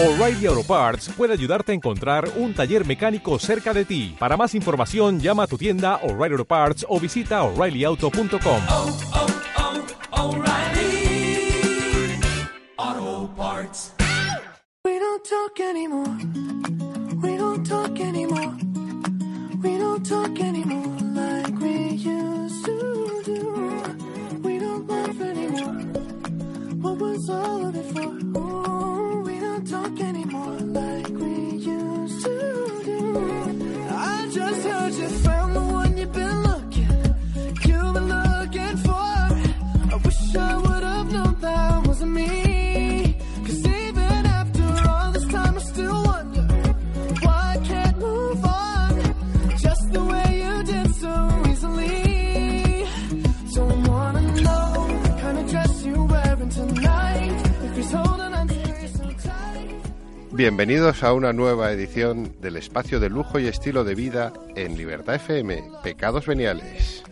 O'Reilly Auto Parts puede ayudarte a encontrar un taller mecánico cerca de ti. Para más información, llama a tu tienda O'Reilly Auto Parts o visita oreillyauto.com. oh, oh, Parts. We don't talk anymore. We don't talk anymore. We don't talk anymore like we used to do. We don't laugh anymore. What was all of it for? Bienvenidos a una nueva edición del espacio de lujo y estilo de vida en Libertad FM, Pecados Veniales.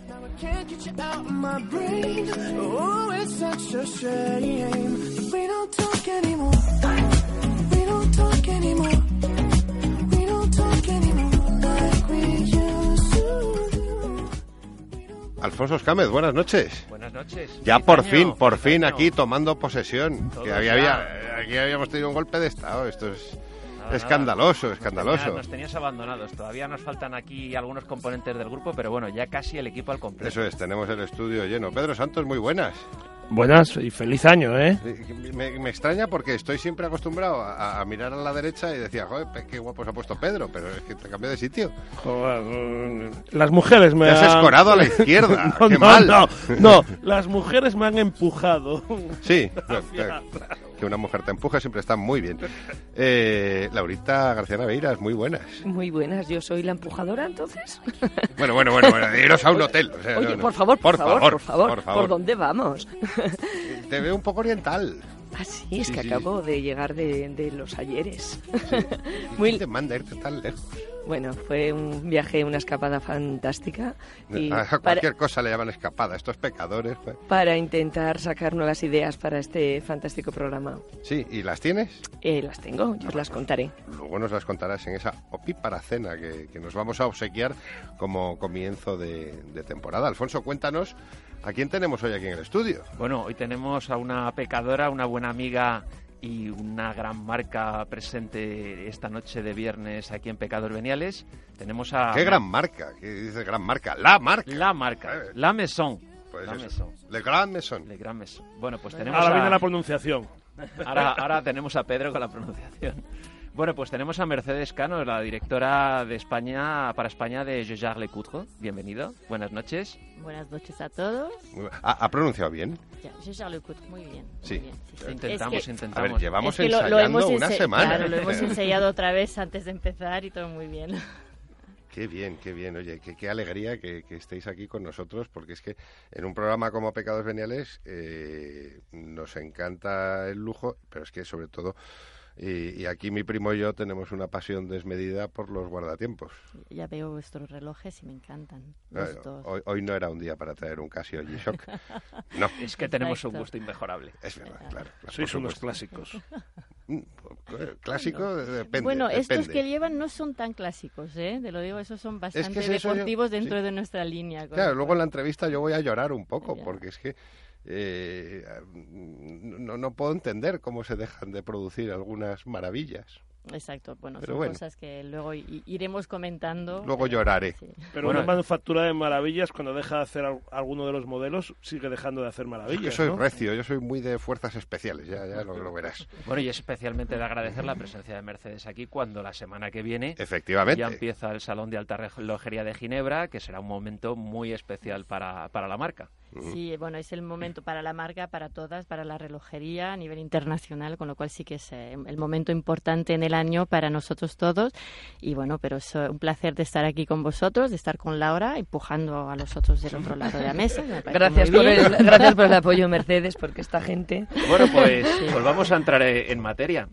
Alfonso Escámez, buenas noches. Buenas noches. Ya por año, fin, por fin año. aquí tomando posesión. Todos Que había, ya. había- aquí habíamos tenido un golpe de estado. Esto es Nada, escandaloso, nada. Nos escandaloso. tenías- Nos tenías abandonados. Todavía nos faltan aquí algunos componentes del grupo, pero bueno, ya casi el equipo al completo. Eso es, tenemos el estudio lleno. Pedro Santos, muy buenas. Buenas y feliz año, ¿eh? Me, me extraña porque estoy siempre acostumbrado a, a mirar a la derecha y decía, joder, qué guapo se ha puesto Pedro, pero es que te cambió de sitio. Joder, mm, las mujeres me Te has han- escorado a la izquierda, no, qué no, mal. no, no, las mujeres me han empujado. Sí, no, que- una mujer te empuje siempre está muy bien. Eh, Laurita García Naveiras, muy buenas. Muy buenas, yo soy la empujadora entonces. Bueno, bueno, bueno, bueno, iros a un hotel. o sea, Oye, no, no. por favor, por, favor, por favor, por favor. ¿por dónde vamos? Te veo un poco oriental. Ah, sí, es Sí, que sí. acabo de llegar de, de los ayeres. Muy Muy, te manda irte tan lejos? bueno, fue un viaje, una escapada fantástica. Y A para, cualquier cosa le llaman escapada. Estos pecadores. pues. para intentar sacar nuevas ideas para este fantástico programa. Sí, ¿y las tienes? Eh, las tengo, yo os las contaré. Luego nos las contarás en esa opípara cena que, que nos vamos a obsequiar como comienzo de, de temporada. Alfonso, cuéntanos a quién tenemos hoy aquí en el estudio. Bueno, hoy tenemos a una pecadora, una buena amiga y una gran marca presente esta noche de viernes aquí en Pecados Veniales. Tenemos a... ¿Qué gran marca? ¿Qué dice gran marca? La marca. La marca, Eh. La Maison. Pues la eso. Maison. Le Grand Maison. Le Grand Maison. Bueno, pues tenemos Ahora a... viene la pronunciación. Ahora, ahora tenemos a Pedro con la pronunciación. Bueno, pues tenemos a Mercedes Cano, la directora de España para España de Je Jars Le Coudre. Bienvenido, buenas noches. Buenas noches a todos. Muy ¿Ha, ha pronunciado bien? Ya, je Charles Lecout, muy bien. muy Sí. bien, sí, sí. Intentamos, Es que- A intentamos. ver, llevamos es que lo- lo ensayando hemos una ense- semana. Claro, lo hemos ensayado otra vez antes de empezar y todo muy bien. Qué bien, qué bien. Oye, qué, qué alegría que, que estéis aquí con nosotros, porque es que en un programa como Pecados Veniales eh, nos encanta el lujo, pero es que sobre todo, y, y aquí mi primo y yo tenemos una pasión desmedida por los guardatiempos. Ya veo vuestros relojes y me encantan. Los Eh, dos. hoy, hoy no era un día para traer un Casio G-Shock. No, Es que tenemos un Exacto. gusto inmejorable. es verdad, claro. claro, Sois unos clásicos. Mm, Clásico, depende. bueno, estos depende. que llevan no son tan clásicos, ¿eh? Te lo digo, esos son bastante es eso, yo- deportivos dentro sí. de nuestra línea. Claro, luego en la entrevista yo voy a llorar un poco, Ya. porque es que eh, no, no puedo entender cómo se dejan de producir algunas maravillas. Exacto, bueno, Pero son bueno. cosas que luego iremos comentando. Luego pero- lloraré. sí. Pero Bueno, una manufactura de maravillas, cuando deja de hacer al- alguno de los modelos, sigue dejando de hacer Yo maravillas. soy ¿no? recio, yo soy muy de fuerzas especiales, ya, ya lo, lo verás. Bueno, y especialmente de agradecer la presencia de Mercedes aquí cuando la semana que viene Efectivamente. ya empieza el Salón de Alta Relojería de Ginebra, que será un momento muy especial para, para la marca. Sí, bueno, es el momento para la marca, para todas, para la relojería a nivel internacional, con lo cual sí que es eh, el momento importante en el año para nosotros todos. Y bueno, pero es eh, un placer de estar aquí con vosotros, de estar con Laura, empujando a los otros del otro lado de la mesa. me Gracias por, el, gracias por el apoyo, Mercedes, porque esta gente... Bueno, pues, pues vamos a entrar en materia.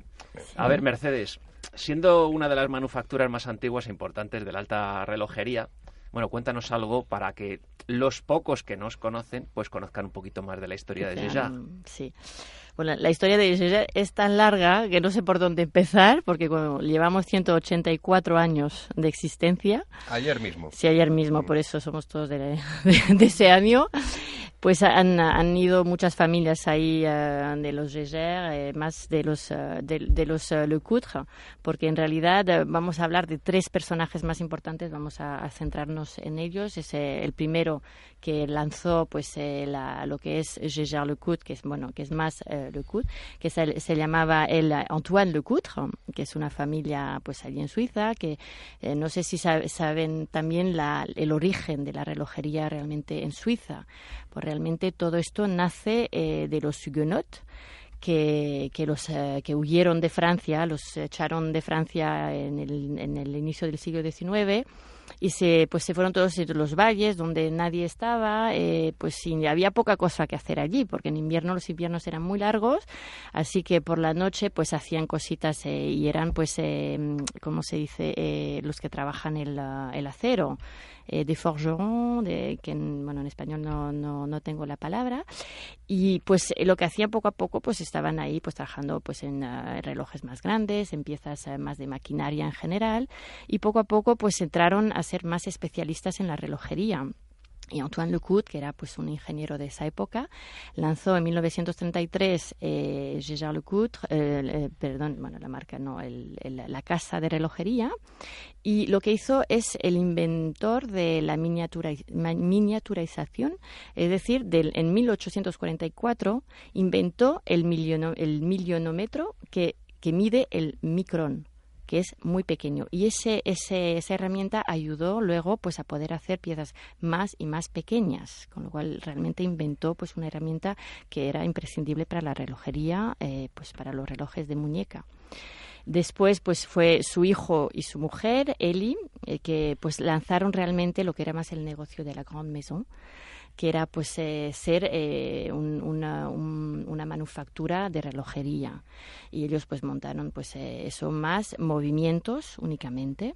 A ver, Mercedes, siendo una de las manufacturas más antiguas e importantes de la alta relojería, Bueno, cuéntanos algo para que los pocos que nos conocen, pues conozcan un poquito más de la historia de mm, Sí. Bueno, la historia de Geja es tan larga que no sé por dónde empezar, porque bueno, llevamos 184 años de existencia. Ayer mismo. Sí, ayer mismo, por eso somos todos de, de- de ese año. Pues han, han ido muchas familias ahí eh, de los Gégère, eh, más de los, eh, de, de los eh, Lecoutre, porque en realidad vamos a hablar de tres personajes más importantes, vamos a, centrarnos en ellos. Es el primero que lanzó pues eh, lo que es Gégère Lecoutre, que es bueno, que es más eh, Lecoutre, que se, se llamaba el Antoine Lecoutre, que es una familia pues allí en Suiza, que no sé si sab- saben también la- el origen de la relojería realmente en Suiza. Pues realmente todo esto nace eh, de los huguenots que, que los eh, que huyeron de Francia, los echaron de Francia en el, en el inicio del siglo XIX y se pues se fueron todos los valles donde nadie estaba eh, pues sí, había poca cosa que hacer allí porque en invierno los inviernos eran muy largos así que por la noche pues hacían cositas eh, y eran pues eh, cómo se dice Eh, los que trabajan el, el acero eh, de forgeron de que en, bueno en español no, no, no tengo la palabra. Y pues eh, lo que hacían poco a poco pues estaban ahí pues trabajando pues en ah, relojes más grandes en piezas eh, más de maquinaria en general. Y poco a poco pues entraron a ser más especialistas en la relojería y Antoine Lecoutre, que era pues un ingeniero de esa época, lanzó en 1933 eh, Lecoutre, eh, perdón, bueno, la marca no, el- la casa de relojería, y lo que hizo es el inventor de la miniatura- miniaturización, es decir, del, en 1844 inventó el, miliono- el milionómetro que, que mide el micrón que es muy pequeño. Y ese, ese, esa herramienta ayudó luego pues a poder hacer piezas más y más pequeñas con lo cual realmente inventó pues una herramienta que era imprescindible para la relojería eh, pues para los relojes de muñeca. Después, pues fue su hijo y su mujer, Eli, eh, que pues lanzaron realmente lo que era más el negocio de la Grande Maison, que era pues eh, ser eh, un- una, un- una manufactura de relojería. Y ellos pues montaron pues eh, eso más movimientos únicamente.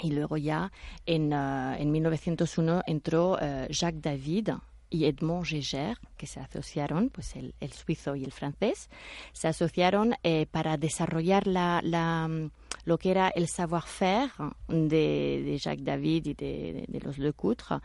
Y luego ya en, ah, en 1901 entró eh, Jacques David y Edmond Gégère, que se asociaron, pues el, el suizo y el francés, se asociaron eh, para desarrollar la, mm, lo que era el savoir-faire de, Jacques David y de los Lecoutre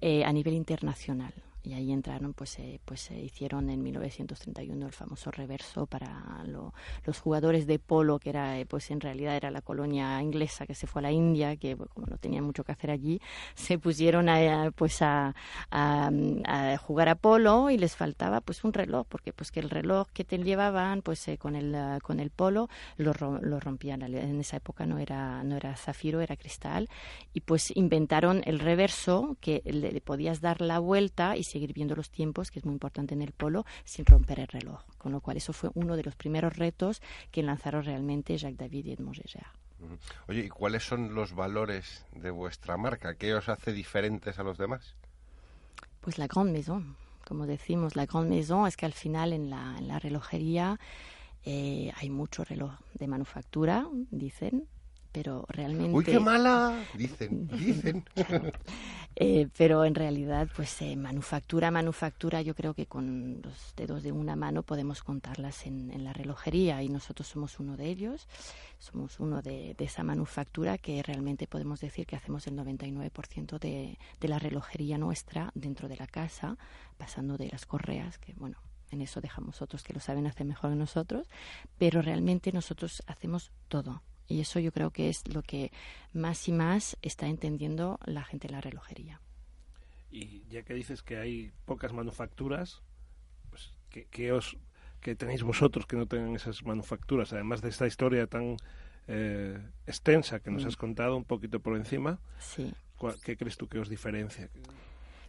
eh, a nivel internacional. Y ahí entraron, pues, eh, pues eh, hicieron en 1931 el famoso reverso para lo- los jugadores de polo, que era, eh, pues en realidad era la colonia inglesa que se fue a la India, que bueno, como no tenían mucho que hacer allí, se pusieron a, pues a, a- jugar a polo y les faltaba pues un reloj, porque pues que el reloj que te llevaban pues eh, con el ah, con el polo lo, ro- lo rompían. En esa época no era no era zafiro, era cristal y pues inventaron el reverso que le, podías dar la vuelta y seguir viendo los tiempos, que es muy importante en el polo, sin romper el reloj. Con lo cual eso fue uno de los primeros retos que lanzaron realmente Jacques David y Edmond. Ujú. Oye, ¿y cuáles son los valores de vuestra marca? ¿Qué os hace diferentes a los demás? Pues la Grande Maison, como decimos, la Grande Maison es que al final en la, en la relojería eh, hay mucho reloj de manufactura, dicen, pero realmente... ¡Uy, qué mala! Dicen, dicen. Eh, pero en realidad, pues eh, manufactura, manufactura, yo creo que con los dedos de una mano podemos contarlas en, en la relojería y nosotros somos uno de ellos, somos uno de, de esa manufactura que realmente podemos decir que hacemos el 99% de, de la relojería nuestra dentro de la casa, pasando de las correas, que bueno, en eso dejamos otros que lo saben hacer mejor que nosotros, pero realmente nosotros hacemos todo. Y eso yo creo que es lo que más y más está entendiendo la gente en la relojería. Y ya que dices que hay pocas manufacturas, pues, ¿qué, qué os, qué tenéis vosotros que no tengan esas manufacturas? Además de esta historia tan eh, extensa que nos Mm. has contado un poquito por encima, Sí. ¿cuál- ¿qué crees tú que os diferencia?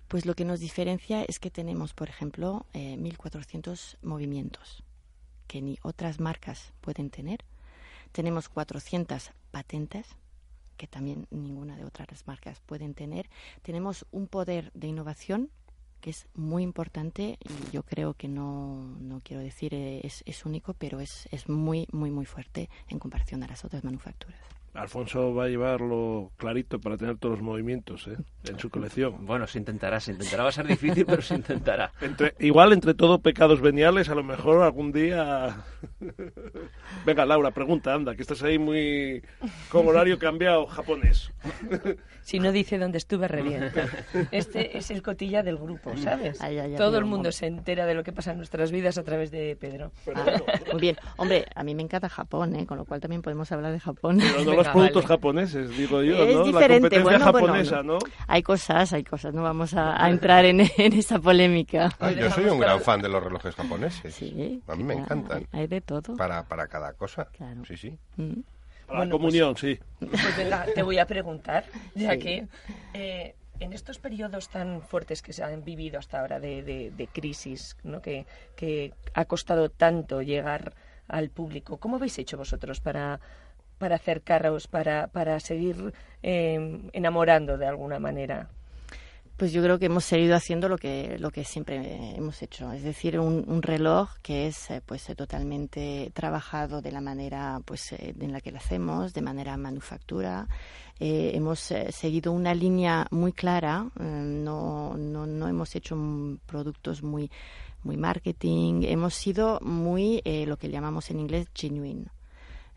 Pues lo que nos diferencia es que tenemos, por ejemplo, eh, 1.400 movimientos que ni otras marcas pueden tener. Tenemos 400 patentes que también ninguna de otras marcas pueden tener. Tenemos un poder de innovación que es muy importante y yo creo que no, no quiero decir eh, es, es único, pero es, es muy, muy, muy fuerte en comparación a las otras manufacturas. Alfonso va a llevarlo clarito para tener todos los movimientos ¿eh? en su colección. Bueno, se intentará, se intentará. Va a ser difícil, pero se intentará. Entre, igual entre todo pecados veniales, a lo mejor algún día... Venga, Laura, pregunta, anda, que estás ahí muy con horario cambiado japonés. Si no dice dónde estuve, revienta. Este es el cotilla del grupo, ¿sabes? Ay, ay, ay, Todo el mundo amor. se entera de lo que pasa en nuestras vidas a través de Pedro. Ah, muy bien. Hombre, a mí me encanta Japón, ¿eh? con lo cual también podemos hablar de Japón. Pero no Venga, los productos vale. japoneses, digo yo, Es ¿no? diferente, La competencia bueno, bueno, japonesa, ¿no? Hay cosas, hay cosas. No vamos a, a entrar en, en esa polémica. Ay, yo soy un gran fan de los relojes japoneses. Sí. A mí me encantan. Hay, hay de todo. Para, para cada cosa. Claro. Sí, sí. Mm. Para Bueno, la comunión, sí. Pues venga, te voy a preguntar, ya Sí. que eh, en estos periodos tan fuertes que se han vivido hasta ahora de, de- de crisis, ¿no? que, que ha costado tanto llegar al público, ¿cómo habéis hecho vosotros para, para acercaros, para, para seguir eh, enamorando de alguna manera? Pues yo creo que hemos seguido haciendo lo que, lo que siempre hemos hecho, es decir, un, un reloj que es eh, pues eh, totalmente trabajado de la manera pues eh, en la que lo hacemos, de manera manufactura. Hemos seguido una línea muy clara, no, no, no hemos hecho productos muy muy marketing, hemos sido muy eh, lo que llamamos en inglés genuine.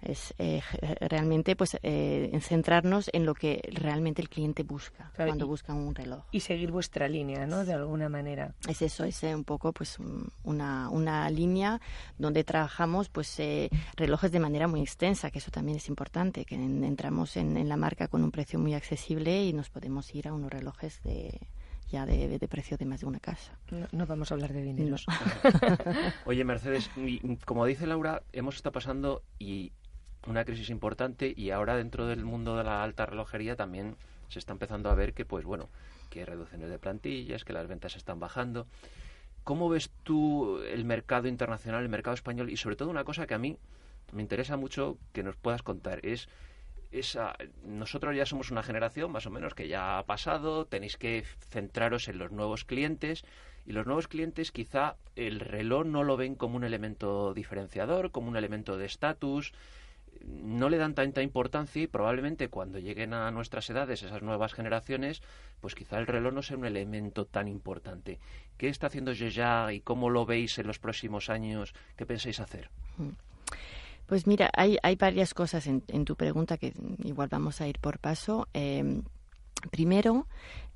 Es eh, realmente pues eh, en centrarnos en lo que realmente el cliente busca Claro, cuando y- busca un reloj. Y seguir vuestra línea, ¿no? De alguna manera. Es eso, es eh, un poco pues un- una, una línea donde trabajamos pues eh, relojes de manera muy extensa, que eso también es importante, que en- entramos en, en la marca con un precio muy accesible y nos podemos ir a unos relojes de ya de, de precio de más de una casa. No, no vamos a hablar de dineros. Oye, Mercedes, y, como dice Laura, hemos estado pasando y una crisis importante y ahora dentro del mundo de la alta relojería también se está empezando a ver que, pues bueno, que hay reducciones de plantillas, que las ventas están bajando. ¿Cómo ves tú el mercado internacional, el mercado español y sobre todo una cosa que a mí me interesa mucho que nos puedas contar es esa, nosotros ya somos una generación más o menos que ya ha pasado, tenéis que centraros en los nuevos clientes y los nuevos clientes quizá el reloj no lo ven como un elemento diferenciador, como un elemento de estatus, no le dan tanta importancia y probablemente cuando lleguen a nuestras edades esas nuevas generaciones, pues quizá el reloj no sea un elemento tan importante. ¿Qué está haciendo ya y cómo lo veis en los próximos años? ¿Qué pensáis hacer? Pues mira, hay, hay varias cosas en, en tu pregunta que igual vamos a ir por paso. Eh, primero,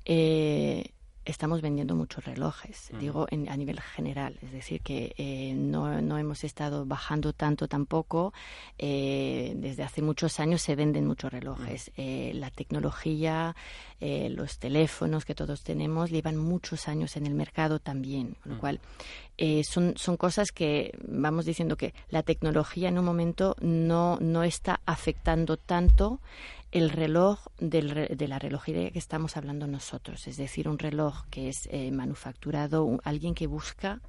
eh, estamos vendiendo muchos relojes, digo en- a nivel general, es decir, que eh, no, no hemos estado bajando tanto tampoco. Eh, desde hace muchos años se venden muchos relojes. Eh, la tecnología, eh, los teléfonos que todos tenemos llevan muchos años en el mercado también, con lo Mm. cual eh, son, son cosas que vamos diciendo que la tecnología en un momento no, no está afectando tanto el reloj del de la relojería que estamos hablando nosotros, es decir, un reloj que es eh, manufacturado, alguien que busca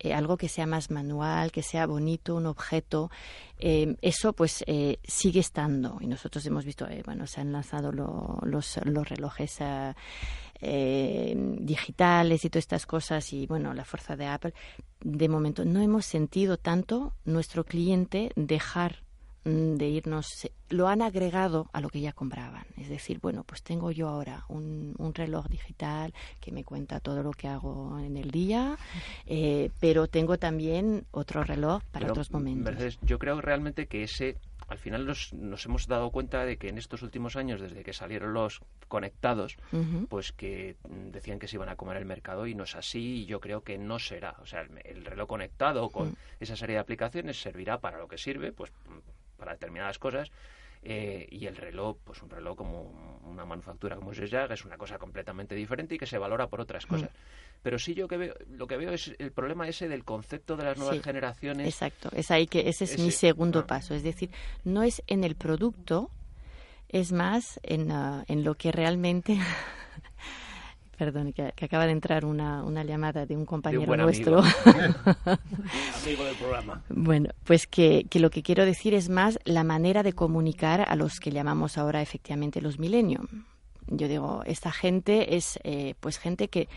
eh, algo que sea más manual, que sea bonito, un objeto, eh, eso pues sigue estando. Y nosotros hemos visto, bueno, se han lanzado lo- los, los relojes digitales y todas estas cosas y bueno, la fuerza de Apple. De momento no hemos sentido tanto nuestro cliente dejar de irnos, lo han agregado a lo que ya compraban. Es decir, bueno, pues tengo yo ahora un, un reloj digital que me cuenta todo lo que hago en el día, eh, pero tengo también otro reloj para Pero, otros momentos. Mercedes, yo creo realmente que ese, al final nos, nos hemos dado cuenta de que en estos últimos años, desde que salieron los conectados, pues que mm, decían que se iban a comer el mercado y no es así y yo creo que no será. O sea, el, el reloj conectado con Mm. esa serie de aplicaciones servirá para lo que sirve, pues mm, para determinadas cosas. eh, y el reloj, pues un reloj como una manufactura como Jaeger es una cosa completamente diferente y que se valora por otras cosas. Pero sí yo que veo, lo que veo es el problema ese del concepto de las nuevas Sí, generaciones. Exacto, es ahí que ese es mi segundo ah. paso. Es decir, no es en el producto, es más en, ah, en lo que realmente. Perdón, que, que acaba de entrar una, una llamada de un compañero buen nuestro. Amigo del programa. Bueno, pues que, que lo que quiero decir es más la manera de comunicar a los que llamamos ahora efectivamente los millennium. Yo digo, esta gente es eh, pues gente que,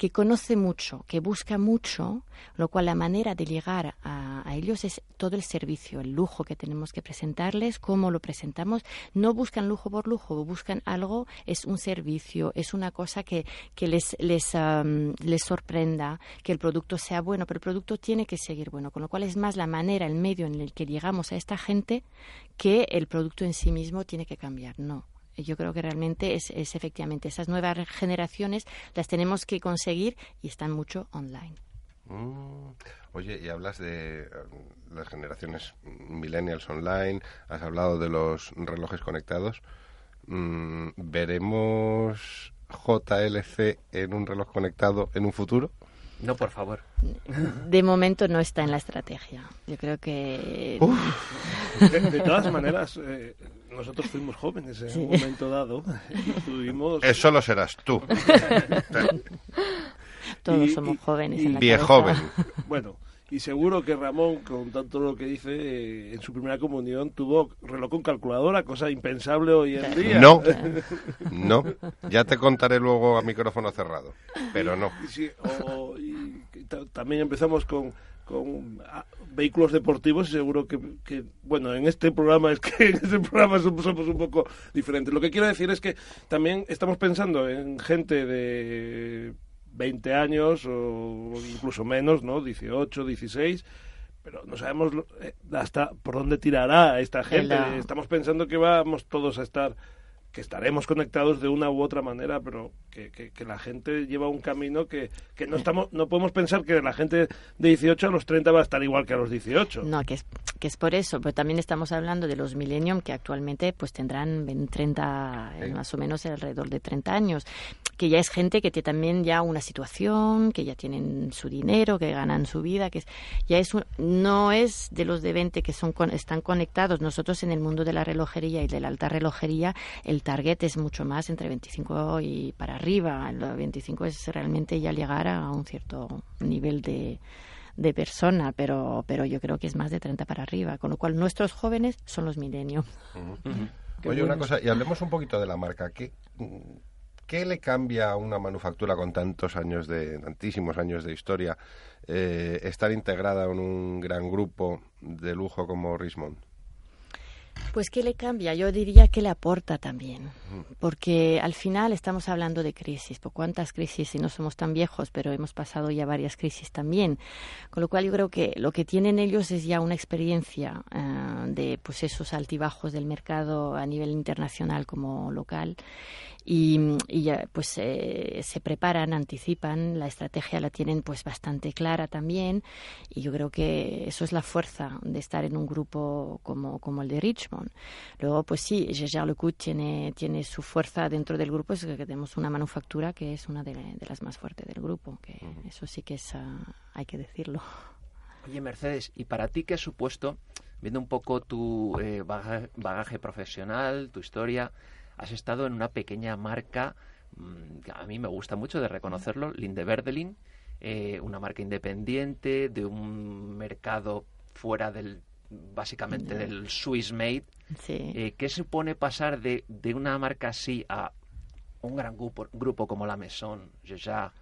que conoce mucho, que busca mucho, lo cual la manera de llegar a, ellos es todo el servicio, el lujo que tenemos que presentarles, cómo lo presentamos. No buscan lujo por lujo, buscan algo, es un servicio, es una cosa que, que les, les, am, les sorprenda, que el producto sea bueno, pero el producto tiene que seguir bueno, con lo cual es más la manera, el medio en el que llegamos a esta gente que el producto en sí mismo tiene que cambiar. No. Yo creo que realmente es, es efectivamente esas nuevas generaciones las tenemos que conseguir y están mucho online. Mm. Oye, y hablas de eh, las generaciones millennials online, has hablado de los relojes conectados. Mm, ¿Veremos JLC en un reloj conectado en un futuro? No, por favor. De momento no está en la estrategia. Yo creo que De, de todas maneras, eh, nosotros fuimos jóvenes en un momento dado tuvimos... Eso lo serás tú. todos y- somos jóvenes y en la Viejo cabeza. joven. Bueno, y seguro que Ramón, con tanto lo que dice, eh, en su primera comunión tuvo reloj con calculadora, cosa impensable hoy en día. No, no. Ya te contaré luego a micrófono cerrado. Pero no. Y sí, o- y ta- también empezamos con, con ah, vehículos deportivos y seguro que, que, bueno, en este programa es que en este programa somos, somos un poco diferentes. Lo que quiero decir es que también estamos pensando en gente de 20 años o incluso menos, ¿no? 18, 16 pero no sabemos eh, hasta por dónde tirará esta gente. la- Estamos pensando que vamos todos a estar, que estaremos conectados de una u otra manera, pero que, que- que la gente lleva un camino que, que no estamos, no podemos pensar que la gente de 18 a los 30 va a estar igual que a los 18. No, que es, que es por eso, pero también estamos hablando de los millennium que actualmente pues tendrán ven- 30, eh, Sí. más o menos alrededor de 30 años, que ya es gente que tiene también ya una situación, que ya tienen su dinero, que ganan su vida, que es, ya es un- no es de los de 20 que son con- están conectados. Nosotros en el mundo de la relojería y de la alta relojería, el target es mucho más entre 25 y para arriba. El 25 es realmente ya llegar a un cierto nivel de de persona, pero, pero yo creo que es más de 30 para arriba, con lo cual nuestros jóvenes son los milenios. Oye, una cosa, y hablemos un poquito de la marca. ¿Qué, qué le cambia a una manufactura con tantos años de, tantísimos años de historia, eh, estar integrada en un gran grupo de lujo como Richmond? Pues ¿qué le cambia? Yo diría que le aporta también, porque al final estamos hablando de crisis, por cuántas crisis, y no somos tan viejos, pero hemos pasado ya varias crisis también, con lo cual yo creo que lo que tienen ellos es ya una experiencia eh, de pues esos altibajos del mercado a nivel internacional como local y, y ya pues eh, se preparan, anticipan, la estrategia la tienen pues bastante clara también y yo creo que eso es la fuerza de estar en un grupo como, como el de Richmond. Luego pues sí, Gégère Lecout tiene, tiene su fuerza dentro del grupo, es que tenemos una manufactura que es una de, de las más fuertes del grupo, que eso sí que es, ah, hay que decirlo. Oye, Mercedes, ¿y para ti qué ha supuesto, viendo un poco tu eh, baga- bagaje profesional, tu historia, has estado en una pequeña marca mm, que a mí me gusta mucho de reconocerlo, Linde Verdelin, eh, una marca independiente de un mercado fuera del básicamente del Swiss made. Sí. Eh, ¿Qué supone pasar de, de una marca así a un gran grupo, grupo como la Maison, ya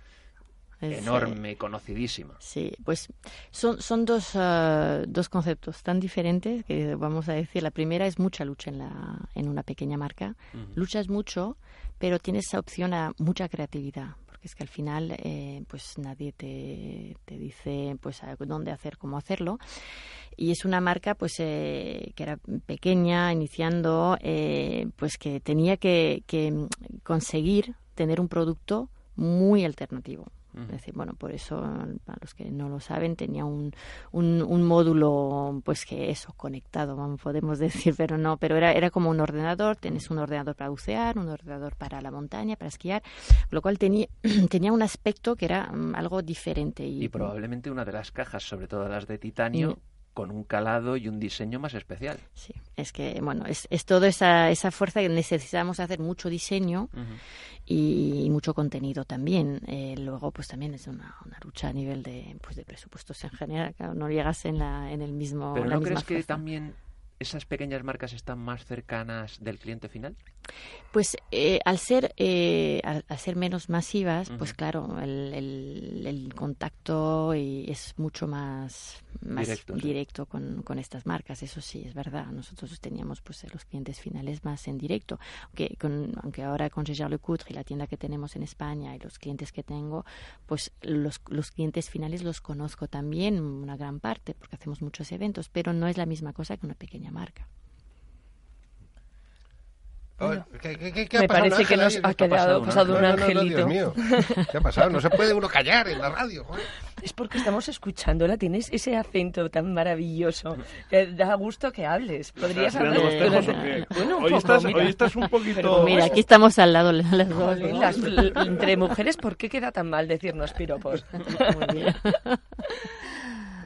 enorme, conocidísima? Sí, pues son, son dos, ah, dos conceptos tan diferentes que vamos a decir. La primera es mucha lucha en, la, en una pequeña marca. Luchas mucho, pero tienes esa opción a mucha creatividad. Porque es que al final, eh, pues nadie te, te dice pues a dónde hacer, cómo hacerlo. Y es una marca pues eh, que era pequeña, iniciando, eh, pues que tenía que, que conseguir tener un producto muy alternativo. Es decir, bueno, por eso, para los que no lo saben, tenía un, un, un módulo, pues que eso, conectado, vamos, podemos decir, pero no, pero era, era como un ordenador, tenés un ordenador para bucear, un ordenador para la montaña, para esquiar, lo cual tenía, tenía un aspecto que era mm, algo diferente. Y, Y probablemente una de las cajas, sobre todo las de titanio, Mm. Con un calado y un diseño más especial. Sí, es que, bueno, es, es toda esa, esa fuerza que necesitamos hacer mucho diseño y, mucho contenido también. Eh, luego, pues también es una, una lucha a nivel de, pues, de presupuestos en general. Claro, no llegas en, la, en el mismo. Pero la ¿no misma crees que también ¿esas pequeñas marcas están más cercanas del cliente final? Pues eh, al ser eh, al, al ser menos masivas, pues Ujú. claro, el, el- el contacto es mucho más, más Directo, sí. directo con, con estas marcas. Eso sí, es verdad. Nosotros teníamos pues los clientes finales más en directo. Aunque, con, aunque ahora con Gégère Le Coutre y la tienda que tenemos en España y los clientes que tengo, pues los, los clientes finales los conozco también una gran parte porque hacemos muchos eventos, pero no es la misma cosa que una pequeña marca. Oye, ¿Qué, qué- qué- qué ha Me pasado, parece que nos ha quedado pasado un No, no, no, angelito. Dios mío. ¿Qué ha pasado? No se puede uno callar en la radio, joder. Es porque estamos escuchándola, tienes ese acento tan maravilloso. que da gusto que hables. Podrías ¿Estás tirando hablar. Bueno, hoy, poco, estás, hoy estás un poquito... Pero Mira, aquí estamos al lado las dos. ¿no? las- entre mujeres, ¿por qué queda tan mal decirnos piropos? Muy bien.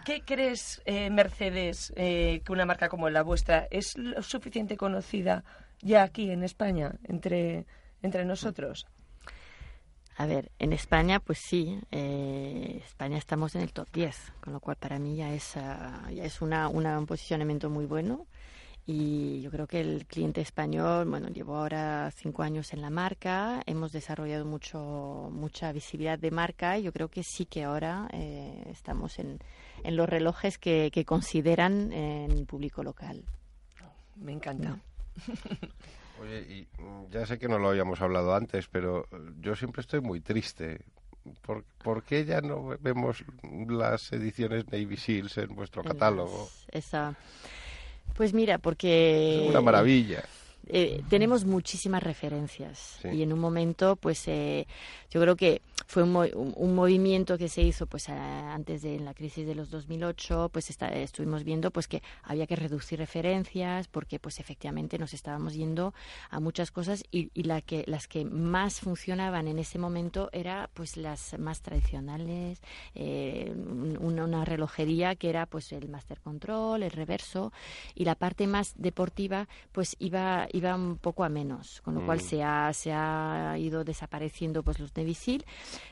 ¿Qué crees, eh, Mercedes, eh, que una marca como la vuestra es lo suficiente conocida ya aquí en España, entre, entre nosotros? A ver, en España, pues sí, eh, España estamos en el top 10, con lo cual para mí ya es, ah, ya es una, una- un posicionamiento muy bueno. Y yo creo que el cliente español, bueno, llevo ahora cinco años en la marca, hemos desarrollado mucho, mucha visibilidad de marca y yo creo que sí que ahora eh, estamos en, en los relojes que, que consideran en el público local. Me encanta. Oye, y mm, ya sé que no lo habíamos hablado antes, pero eh, yo siempre estoy muy triste. ¿Por, por qué ya no ve- vemos las ediciones Navy Seals en vuestro catálogo? Es- esa- Pues mira, porque... Es una maravilla. eh, tenemos muchísimas referencias Sí. y en un momento pues eh, yo creo que fue un, un- un movimiento que se hizo pues a- antes de la crisis de los 2008 pues está- estuvimos viendo pues que había que reducir referencias porque pues efectivamente nos estábamos yendo a muchas cosas y, y la que las que más funcionaban en ese momento era pues las más tradicionales eh, un- una, una relojería que era pues el master control el reverso y la parte más deportiva pues iba iba un poco a menos con lo cual Mm. se ha se ha ido desapareciendo pues los Navy Seal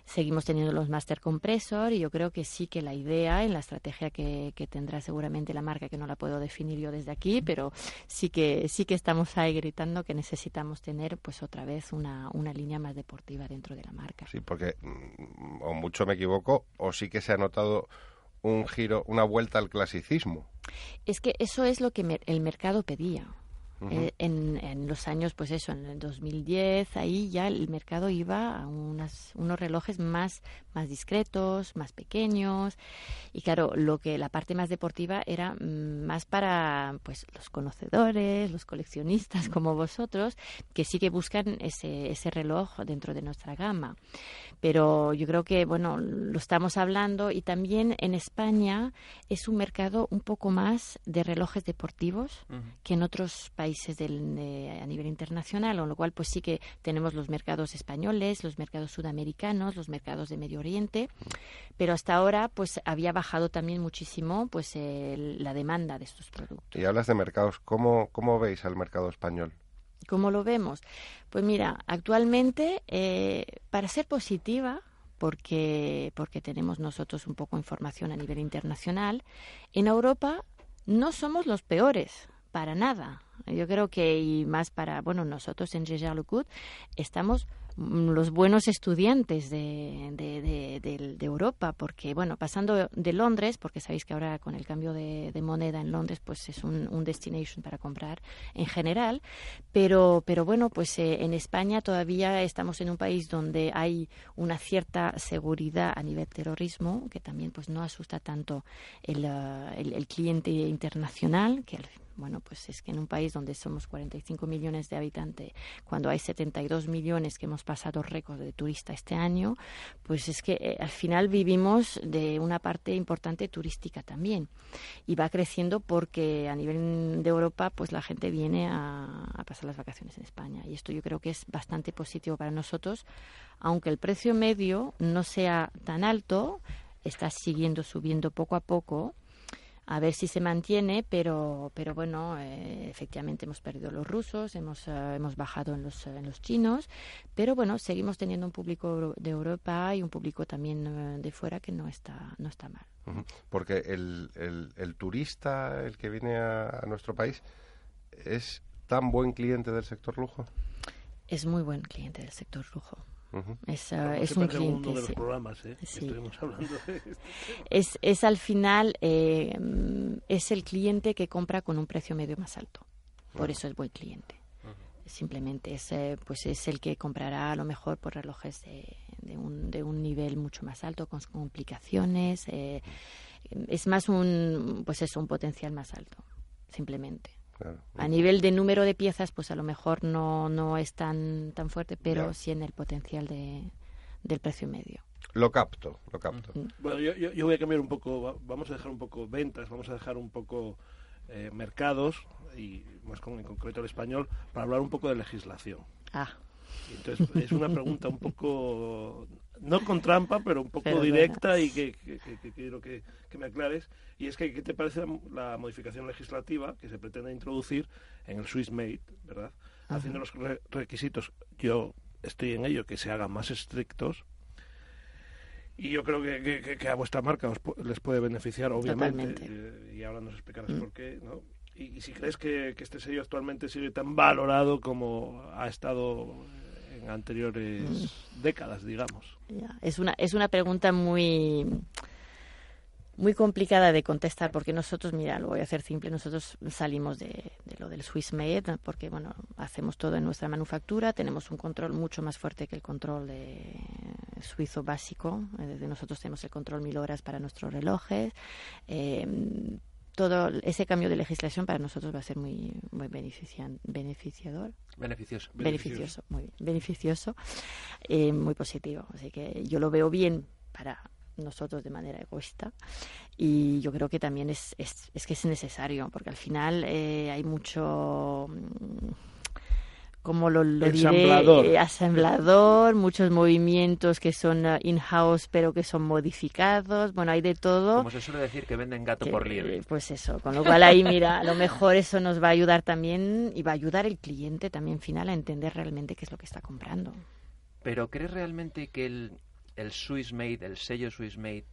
seguimos teniendo los master compressor y yo creo que sí que la idea en la estrategia que, que tendrá seguramente la marca que no la puedo definir yo desde aquí pero sí que sí que estamos ahí gritando que necesitamos tener pues otra vez una, una línea más deportiva dentro de la marca Sí, porque mm, o mucho me equivoco, o sí que se ha notado un giro, una vuelta al clasicismo. es que eso es lo que mer- el mercado pedía Eh, en, en los años, pues eso, en el 2010, ahí ya el mercado iba a unas, unos relojes más, más discretos, más pequeños. Y claro, lo que la parte más deportiva era mm, más para pues los conocedores, los coleccionistas como vosotros, que sí que buscan ese, ese reloj dentro de nuestra gama. Pero yo creo que, bueno, lo estamos hablando y también en España es un mercado un poco más de relojes deportivos que en otros países del- de- a nivel internacional, con lo cual pues sí que tenemos los mercados españoles, los mercados sudamericanos, los mercados de Medio Oriente, pero hasta ahora pues había bajado también muchísimo pues el- la demanda de estos productos. Y hablas de mercados, ¿cómo, cómo veis al mercado español? ¿Cómo lo vemos? Pues mira, actualmente, eh, para ser positiva, porque, porque tenemos nosotros un poco de información a nivel internacional, en Europa no somos los peores, para nada. Yo creo que, y más para, bueno, nosotros en Gégère Lecout estamos mm, los buenos estudiantes de, de, de- de- Europa, porque, bueno, pasando de Londres, porque sabéis que ahora con el cambio de, moneda en Londres, pues es un, un destination para comprar en general, pero, pero bueno, pues eh, en España todavía estamos en un país donde hay una cierta seguridad a nivel terrorismo, que también pues no asusta tanto el, eh, el, el cliente internacional, que al- bueno, pues es que en un país donde somos 45 millones de habitantes, cuando hay 72 millones que hemos pasado récord de turista este año, pues es que eh, al final vivimos de una parte importante turística también. Y va creciendo porque a nivel de Europa pues la gente viene a, a pasar las vacaciones en España. Y esto yo creo que es bastante positivo para nosotros aunque el precio medio no sea tan alto está siguiendo subiendo poco a poco a ver si se mantiene, pero, pero bueno, eh, efectivamente hemos perdido los rusos, hemos, eh, hemos bajado en los, en los chinos, pero bueno, seguimos teniendo un público de Europa y un público también eh, de fuera que no está, no está mal. Porque el, el- el turista, el que viene a, a nuestro país, es tan buen cliente del sector lujo. Es muy buen cliente del sector lujo. Es, es un es uno cliente. de los sí. programas, ¿eh? que Sí. Estuvimos hablando de esto. es, es al final eh, es el cliente que compra con un precio medio más alto. Por eso es buen cliente. Simplemente es, eh, pues es el que comprará a lo mejor por relojes de, de un, de un nivel mucho más alto, con complicaciones. eh, es más un, pues eso, un potencial más alto, simplemente. Claro. A nivel de número de piezas, pues a lo mejor no, no es tan, tan fuerte, pero Ya. sí en el potencial de, del precio medio. Lo capto, lo capto. Bueno, yo, yo, yo voy a cambiar un poco, va- vamos a dejar un poco ventas, vamos a dejar un poco eh, mercados, y más con, en concreto el español, para hablar un poco de legislación. Ah, Entonces, es una pregunta un poco, no con trampa, pero un poco Pero directa bueno. y que, que- quiero que, que me aclares. Y es que, ¿qué te parece la, la modificación legislativa que se pretende introducir en el Swiss Made, ¿verdad? Haciendo los re- requisitos, yo estoy en ello, que se hagan más estrictos. Y yo creo que, a vuestra marca os les puede beneficiar, obviamente. Eh, y ahora nos explicarás Mm. por qué, ¿no? Y, y si crees que, que este sello actualmente sigue tan valorado como ha estado en anteriores décadas, digamos. Es una, es una pregunta muy, muy complicada de contestar porque nosotros, mira, lo voy a hacer simple, nosotros salimos de, de lo del Swiss Made porque, bueno, hacemos todo en nuestra manufactura, tenemos un control mucho más fuerte que el control de suizo básico, eh, de nosotros tenemos el control mil horas para nuestros relojes, eh, todo ese cambio de legislación para nosotros va a ser muy, muy beneficiador Beneficioso. beneficioso, muy bien, beneficioso, eh, muy positivo. Así que yo lo veo bien para nosotros de manera egoísta y yo creo que también es, es, es que es necesario porque al final eh, hay mucho mm, como lo, lo Ensamblador. diré, eh, asamblador, muchos movimientos que son eh, in-house pero que son modificados, bueno, hay de todo. Como se suele decir, que venden gato Que, por liebre. eh, Pues eso, con lo cual ahí, mira, a lo mejor eso nos va a ayudar también y va a ayudar el cliente también final a entender realmente qué es lo que está comprando. Pero ¿crees realmente que el, el Swiss Made, el sello Swiss Made,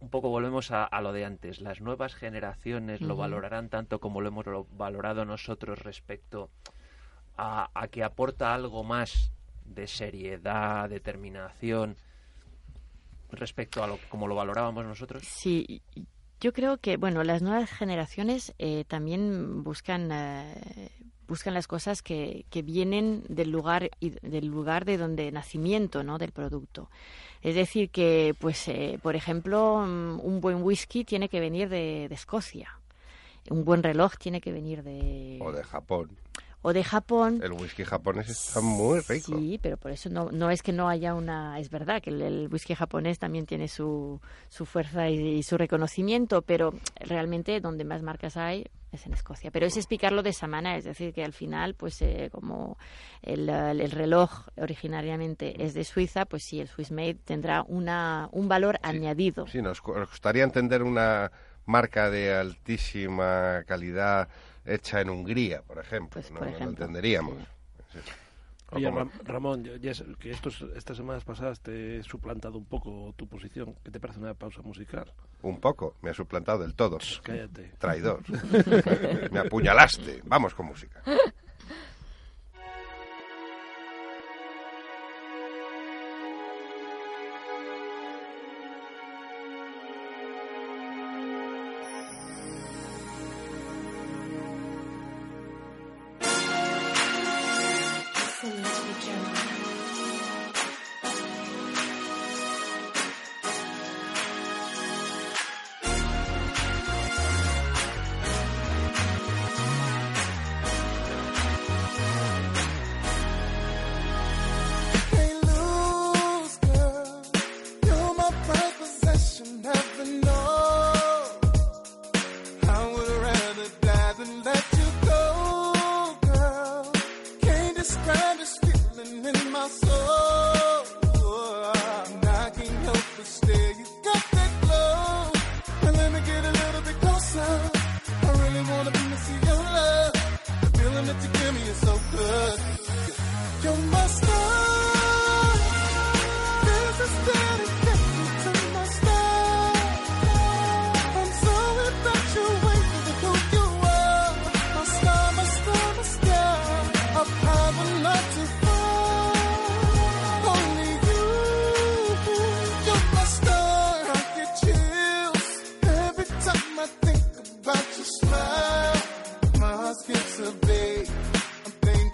un poco volvemos a, a lo de antes, las nuevas generaciones lo valorarán tanto como lo hemos lo- valorado nosotros respecto a, a que aporta algo más de seriedad, determinación respecto a lo como lo valorábamos nosotros? Sí, yo creo que, bueno, las nuevas generaciones eh, también buscan eh, buscan las cosas que, que vienen del lugar y del lugar de donde nacimiento, ¿no? Del producto. Es decir, que, pues, eh, por ejemplo, mm, un buen whisky tiene que venir de, de Escocia. Un buen reloj tiene que venir de O de Japón. O de Japón. El whisky japonés está muy rico. Sí, pero por eso no, no es que no haya una... Es verdad que el, el whisky japonés también tiene su, su fuerza y, y su reconocimiento, pero realmente donde más marcas hay es en Escocia. Pero es explicarlo de esa manera, es decir, que al final, pues eh, como el, el- el reloj originariamente es de Suiza, pues sí, el Swiss Made tendrá una, un valor añadido. Sí, nos gustaría entender una marca de altísima calidad hecha en Hungría, por ejemplo. Pues, no, por no lo entenderíamos. Sí. Oye, Ram- Ramón, ya- que estos, estas semanas pasadas te he suplantado un poco tu posición. ¿Qué te parece una pausa musical? Un poco, me ha suplantado del todo. Shh, cállate. Traidor. me apuñalaste. Vamos con música.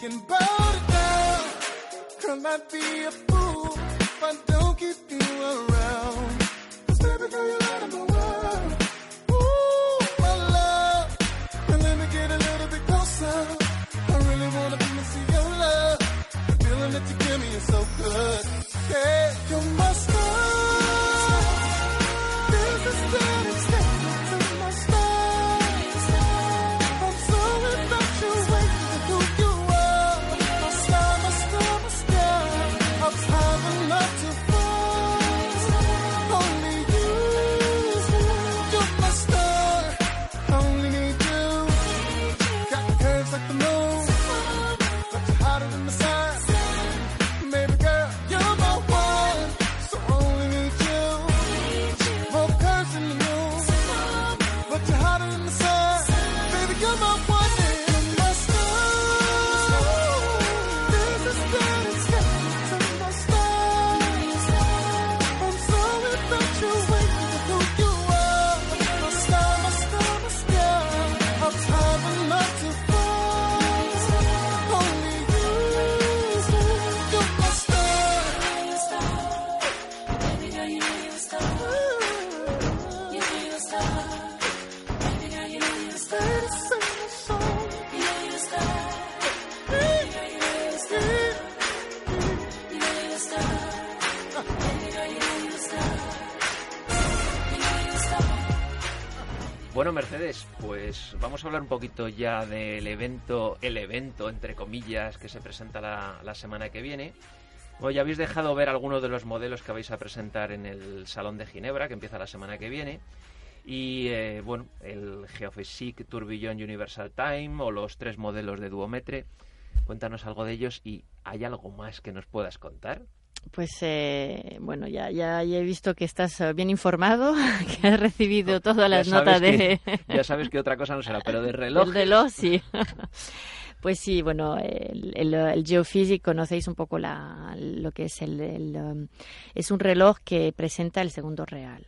Thinking about it now. Girl, I'd be a fool if I don't keep you around. 'Cause baby girl, you're out of my world. Ooh, my love. And let me get a little bit closer. I really wanna be see your love. The feeling that you give me is so good. Yeah, you're my Bueno, Mercedes, pues vamos a hablar un poquito ya del evento, el evento, entre comillas, que se presenta la, semana que viene. Bueno, ya habéis dejado ver algunos de los modelos que vais a presentar en el Salón de Ginebra, que empieza la semana que viene. Y, eh, bueno, el Geophysique Tourbillon Universal Time o los tres modelos de Duometre. Cuéntanos algo de ellos y ¿hay algo más que nos puedas contar? Pues eh, bueno, ya, ya, he visto que estás eh, bien informado, que has recibido todas las notas de... que- ya sabes que otra cosa no será, pero de reloj. El reloj, sí. Pues sí, bueno, el, el, el Geophysic, conocéis un poco la, lo que es el, el, um, es un reloj que presenta el segundo real,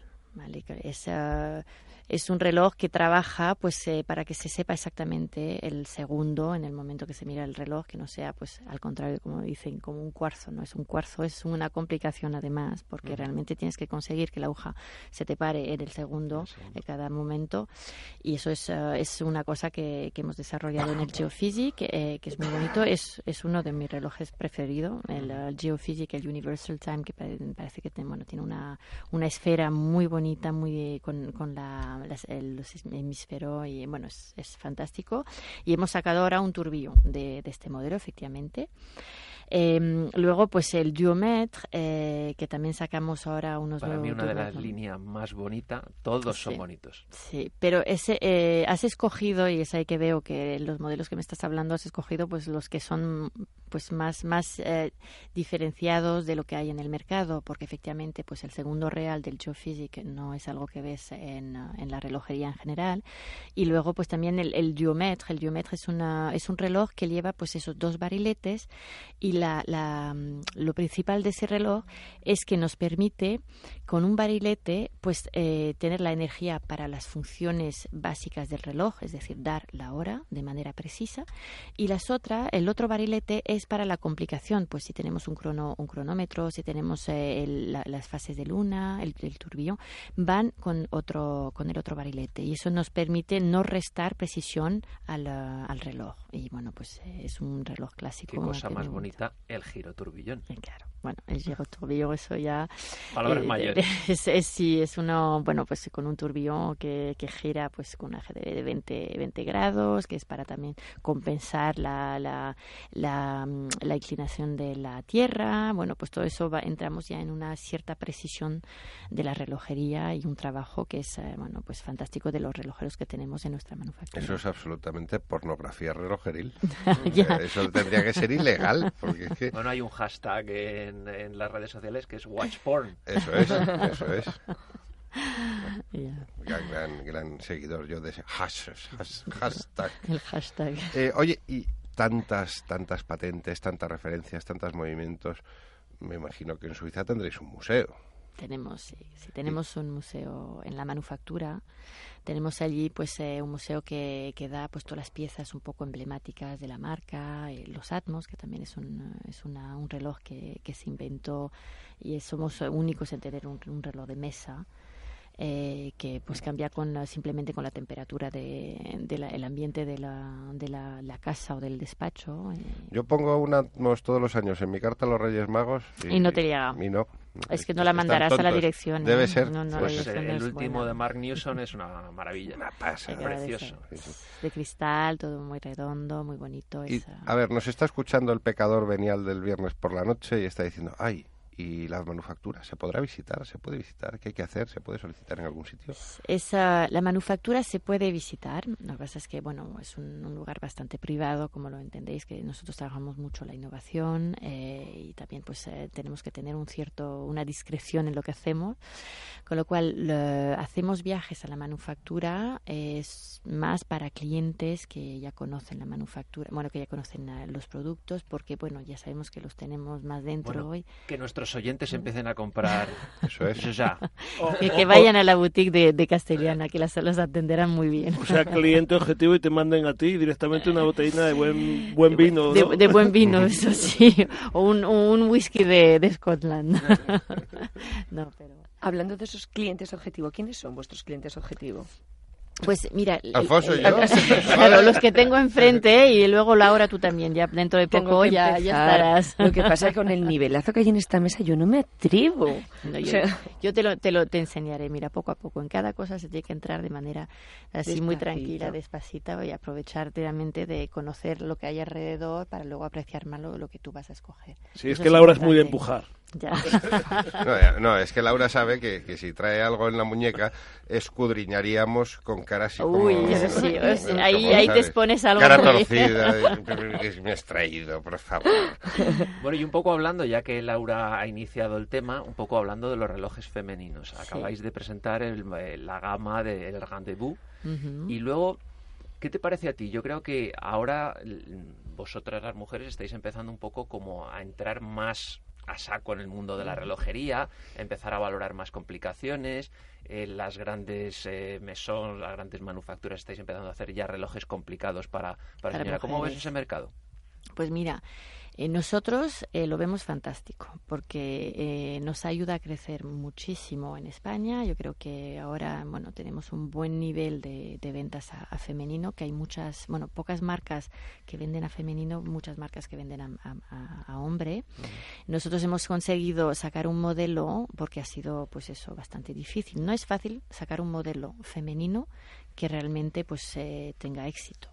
Es, ah, es un reloj que trabaja pues eh, para que se sepa exactamente el segundo en el momento que se mira el reloj, que no sea pues al contrario como dicen como un cuarzo, no es un cuarzo, es una complicación además, porque realmente tienes que conseguir que la aguja se te pare en el segundo de cada momento. Y eso es, eh, es una cosa que, que hemos desarrollado en el Geophysic, eh, que es muy bonito, es, es uno de mis relojes preferidos, el, eh, Geophysic, el Universal Time, que pare- parece que tiene, bueno, tiene una, una esfera muy bonita, muy con, con la, las- el, los hemisferos y bueno, es, es fantástico. Y hemos sacado ahora un turbillo de, de este modelo, efectivamente. Eh, luego, pues el Duometre, eh, que también sacamos ahora unos Para mí una de las líneas más bonitas, todos son bonitos. Sí, pero ese eh, has escogido y es ahí que veo que los modelos que me estás hablando has escogido pues los que son pues más más eh, diferenciados de lo que hay en el mercado, porque efectivamente pues el segundo real del Geophysic no es algo que ves en, ah, en la relojería en general. Y luego pues también el, el el Duometre es una es un reloj que lleva pues esos dos bariletes y la, la, mm, lo principal de ese reloj es que nos permite con un barilete pues eh, tener la energía para las funciones básicas del reloj, es decir, dar la hora de manera precisa. Y las otra, el otro barilete es para la complicación, pues si tenemos un crono, un cronómetro, si tenemos eh, el- la- las fases de luna, el, el turbillón, van con otro con el otro barilete y eso nos permite no restar precisión al, ah, al reloj y bueno pues eh, es un reloj clásico. Qué cosa más bonita, el giro turbillón. Eh, Claro, bueno, el giro turbillón, eso ya. Palabras eh, mayores. Es, es- sí, es uno, bueno, pues con un turbillón que, que gira pues con un eje de de 20, 20 grados, que es para también compensar la, la, la, la inclinación de la Tierra. Bueno, pues todo eso va, entramos ya en una cierta precisión de la relojería y un trabajo que es, eh, bueno, pues fantástico de los relojeros que tenemos en nuestra manufactura. Eso es absolutamente pornografía relojeril. Ya. Eh, Eso tendría que ser ilegal, porque es que Bueno, hay un hashtag en, en las redes sociales que es watch porn. eso es, eso es. Ya, Gran, gran, gran seguidor yo de ese hash- hash- hashtag. el hashtag. Eh, oye, y tantas, tantas patentes, tantas referencias, tantos movimientos. Me imagino que en Suiza tendréis un museo. tenemos, sí, sí, tenemos un museo en la manufactura. Tenemos allí pues eh, un museo que, que da pues todas las piezas un poco emblemáticas de la marca, eh, los Atmos, que también es un, es una, un reloj que, que se inventó y somos únicos en tener un, un reloj de mesa. Eh, que pues cambia con la- simplemente con la temperatura de, de la- el ambiente de, la, de la, la casa o del despacho eh, Yo pongo un Atmos todos los años en mi carta a los Reyes Magos. Y no te llega. Y no. Es que no la mandarás a la dirección, Debe ¿eh? ser. No, no, pues, el último buena. de Mark Newson es una maravilla. Una pasa. Precioso. agradecer. De cristal, todo muy redondo, muy bonito. Y, esa- a ver, nos está escuchando el pecador venial del viernes por la noche y está diciendo, ay, ¿y la manufactura? ¿Se podrá visitar? ¿Se puede visitar? ¿Qué hay que hacer? ¿Se puede solicitar en algún sitio? Esa, la manufactura se puede visitar. Lo que pasa es que, bueno, es un, un lugar bastante privado, como lo entendéis, que nosotros trabajamos mucho la innovación eh, y también, pues, eh, tenemos que tener un cierto, una discreción en lo que hacemos. Con lo cual, lo- hacemos viajes a la manufactura es más para clientes que ya conocen la manufactura, bueno, que ya conocen eh, los productos, porque, bueno, ya sabemos que los tenemos más dentro Bueno, hoy. Que nuestros oyentes empiecen a comprar Eso es. eso ya. Que, que vayan a la boutique de, de Castellana, que las los atenderán muy bien. O sea, cliente objetivo y te manden a ti directamente una botellina de buen, buen vino. De, ¿no? de buen vino, eso sí. O un, un whisky de, de Scotland. No, pero... Hablando de esos clientes objetivo, ¿quiénes son vuestros clientes objetivo? Pues mira, Alfonso yo. claro, los que tengo enfrente y luego Laura tú también, ya dentro de poco que ya, ya estarás. Lo que pasa con el nivelazo que hay en esta mesa, yo no me atrevo. No, O yo, sea- yo te lo, te lo te enseñaré, mira, poco a poco. En cada cosa se tiene que entrar de manera así muy tranquila, despacita y aprovechar realmente de conocer lo que hay alrededor para luego apreciar más lo, lo que tú vas a escoger. Sí, es que Laura es muy de empujar. Ya. No, ya- no, es que Laura sabe que, que si trae algo en la muñeca, escudriñaríamos con cara así Uy, como... eso sí, o sea, como, ahí- ahí te expones algo Cara torcida, de, ¿qué me has traído, por favor? Bueno, y un poco hablando, ya que Laura ha iniciado el tema, un poco hablando de los relojes femeninos. Acabáis de presentar el- la gama del Rendezvous. Ujú. Y luego, ¿qué te parece a ti? Yo creo que ahora vosotras las mujeres estáis empezando un poco como a entrar más a saco en el mundo de la relojería, empezar a valorar más complicaciones, eh, las grandes eh, las grandes manufacturas estáis empezando a hacer ya relojes complicados para, para, Para señora. ¿Cómo ves ese mercado? Pues mira, eh, nosotros eh, lo vemos fantástico porque eh, nos ayuda a crecer muchísimo en España. Yo creo que ahora, bueno, tenemos un buen nivel de, de ventas a, a femenino, que hay muchas, bueno, pocas marcas que venden a femenino, muchas marcas que venden a, a- a- a hombre. Nosotros hemos conseguido sacar un modelo porque ha sido, pues eso, bastante difícil. No es fácil sacar un modelo femenino que realmente, pues, eh, tenga éxito.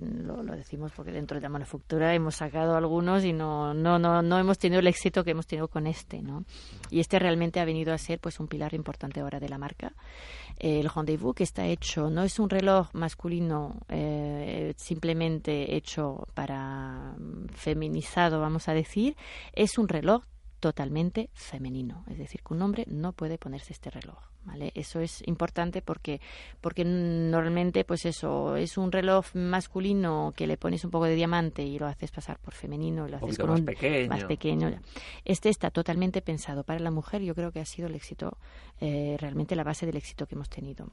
Lo, lo decimos porque dentro de la manufactura hemos sacado algunos y no, no, no, no hemos tenido el éxito que hemos tenido con este, ¿no? Y este realmente ha venido a ser pues un pilar importante ahora de la marca. Eh, el rendezvous que está hecho no es un reloj masculino eh, simplemente hecho para mm, feminizado, vamos a decir, es un reloj totalmente femenino, es decir, que un hombre no puede ponerse este reloj, ¿vale? Eso es importante porque porque normalmente pues eso es un reloj masculino que le pones un poco de diamante y lo haces pasar por femenino y lo haces con más un pequeño. más pequeño. ya. Este está totalmente pensado para la mujer, yo creo que ha sido el éxito eh, realmente la base del éxito que hemos tenido.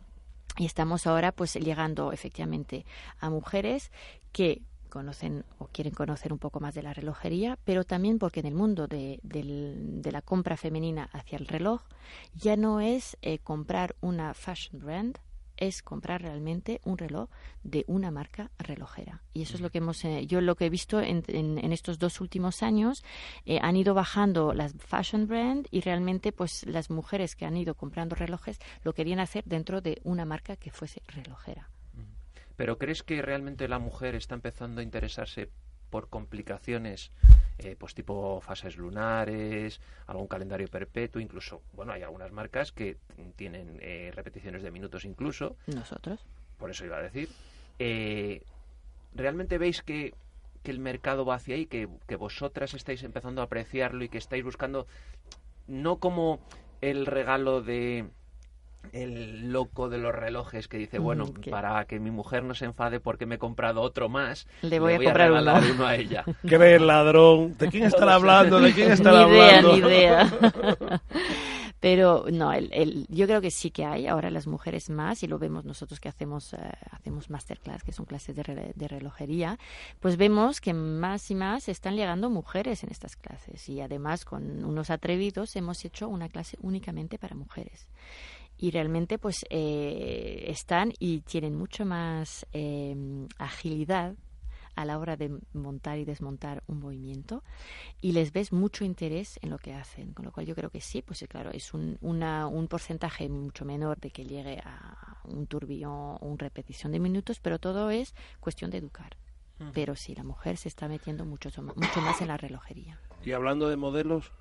Y estamos ahora pues llegando efectivamente a mujeres que conocen o quieren conocer un poco más de la relojería, pero también porque en el mundo de, del- de la compra femenina hacia el reloj ya no es eh, comprar una fashion brand, es comprar realmente un reloj de una marca relojera. Y eso es lo que hemos, eh, yo lo que he visto en, en- en estos dos últimos años, eh, han ido bajando las fashion brand y realmente pues las mujeres que han ido comprando relojes lo querían hacer dentro de una marca que fuese relojera. ¿Pero crees que realmente la mujer está empezando a interesarse por complicaciones, eh, pues tipo fases lunares, algún calendario perpetuo, incluso, bueno, hay algunas marcas que tienen eh, repeticiones de minutos incluso, Nosotros. por eso iba a decir. Eh, ¿Realmente veis que, que el mercado va hacia ahí, que, que vosotras estáis empezando a apreciarlo y que estáis buscando no como el regalo de el loco de los relojes que dice, bueno, para que mi mujer no se enfade porque me he comprado otro más, Le voy a comprar regalar uno. uno a ella. Cree el ladrón. ¿De quién estará hablando? ¿De quién estará ni idea, hablando? ni idea. Pero no, el, el- yo creo que sí que hay ahora las mujeres más y lo vemos nosotros que hacemos, eh, hacemos masterclass, que son clases de, re- de relojería, pues vemos que más y más están llegando mujeres en estas clases y además con unos atrevidos hemos hecho una clase únicamente para mujeres y realmente pues eh, están y tienen mucho más eh, agilidad a la hora de montar y desmontar un movimiento y les ves mucho interés en lo que hacen, con lo cual yo creo que sí, pues claro, es un, una- un porcentaje mucho menor de que llegue a un turbillón o una repetición de minutos, pero todo es cuestión de educar. Pero sí, la mujer se está metiendo mucho, mucho más en la relojería. Y hablando de modelos,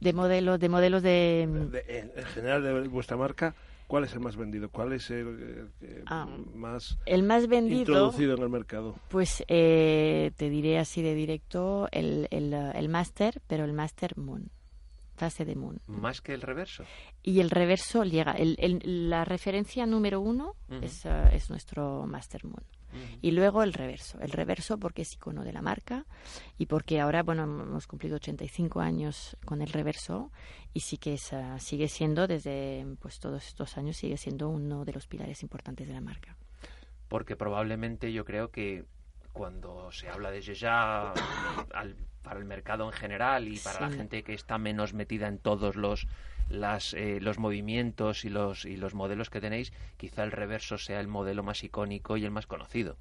De modelos, de modelos de... de- en, en general de vuestra marca, ¿cuál es el más vendido? ¿Cuál es el, Ah, más El más vendido... introducido en el mercado? Pues eh, te diré así de directo el, el, eh, el Master, pero el Master Moon, fase de Moon. Más que el reverso. Y el reverso llega, el, el- la referencia número uno es, eh, es nuestro Master Moon. Y luego el reverso, el reverso porque es icono de la marca y porque ahora, bueno, hemos cumplido 85 años con el reverso y sí que es, eh, sigue siendo, desde pues todos estos años, sigue siendo uno de los pilares importantes de la marca. Porque probablemente yo creo que cuando se habla desde ya al- para el mercado en general y para la gente que está menos metida en todos los las, eh, los movimientos y los y los modelos que tenéis, quizá el reverso sea el modelo más icónico y el más conocido.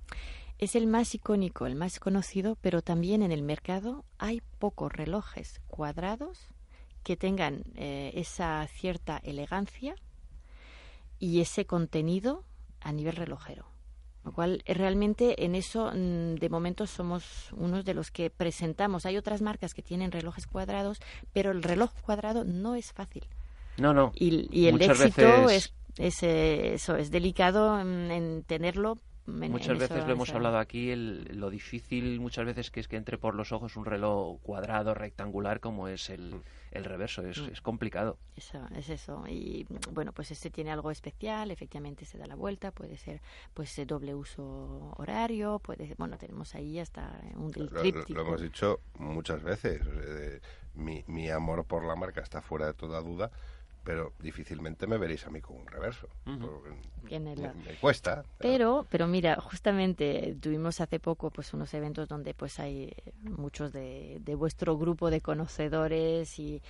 Es el más icónico, el más conocido, pero también en el mercado hay pocos relojes cuadrados que tengan eh, esa cierta elegancia y ese contenido a nivel relojero. Lo cual eh, realmente en eso mm, de momento somos unos de los que presentamos. Hay otras marcas que tienen relojes cuadrados, pero el reloj cuadrado no es fácil. No, no. Y, y el Muchas éxito veces- es, es, eh, eso, es delicado en, en tenerlo. en- en Muchas eso, veces lo hemos hablado aquí, el- lo difícil muchas veces que es que entre por los ojos un reloj cuadrado, rectangular, como es el, el reverso. Es, Mm. es complicado. Eso, es eso. Y bueno, pues este tiene algo especial, efectivamente se da la vuelta, puede ser pues de doble uso horario, puede bueno, tenemos ahí hasta un Lo, lo hemos dicho muchas veces. eh, mi, mi amor por la marca está fuera de toda duda, pero difícilmente me veréis a mí con un reverso. Me, me cuesta. Pero, pero mira, justamente tuvimos hace poco pues unos eventos donde pues hay muchos de, de vuestro grupo de conocedores y,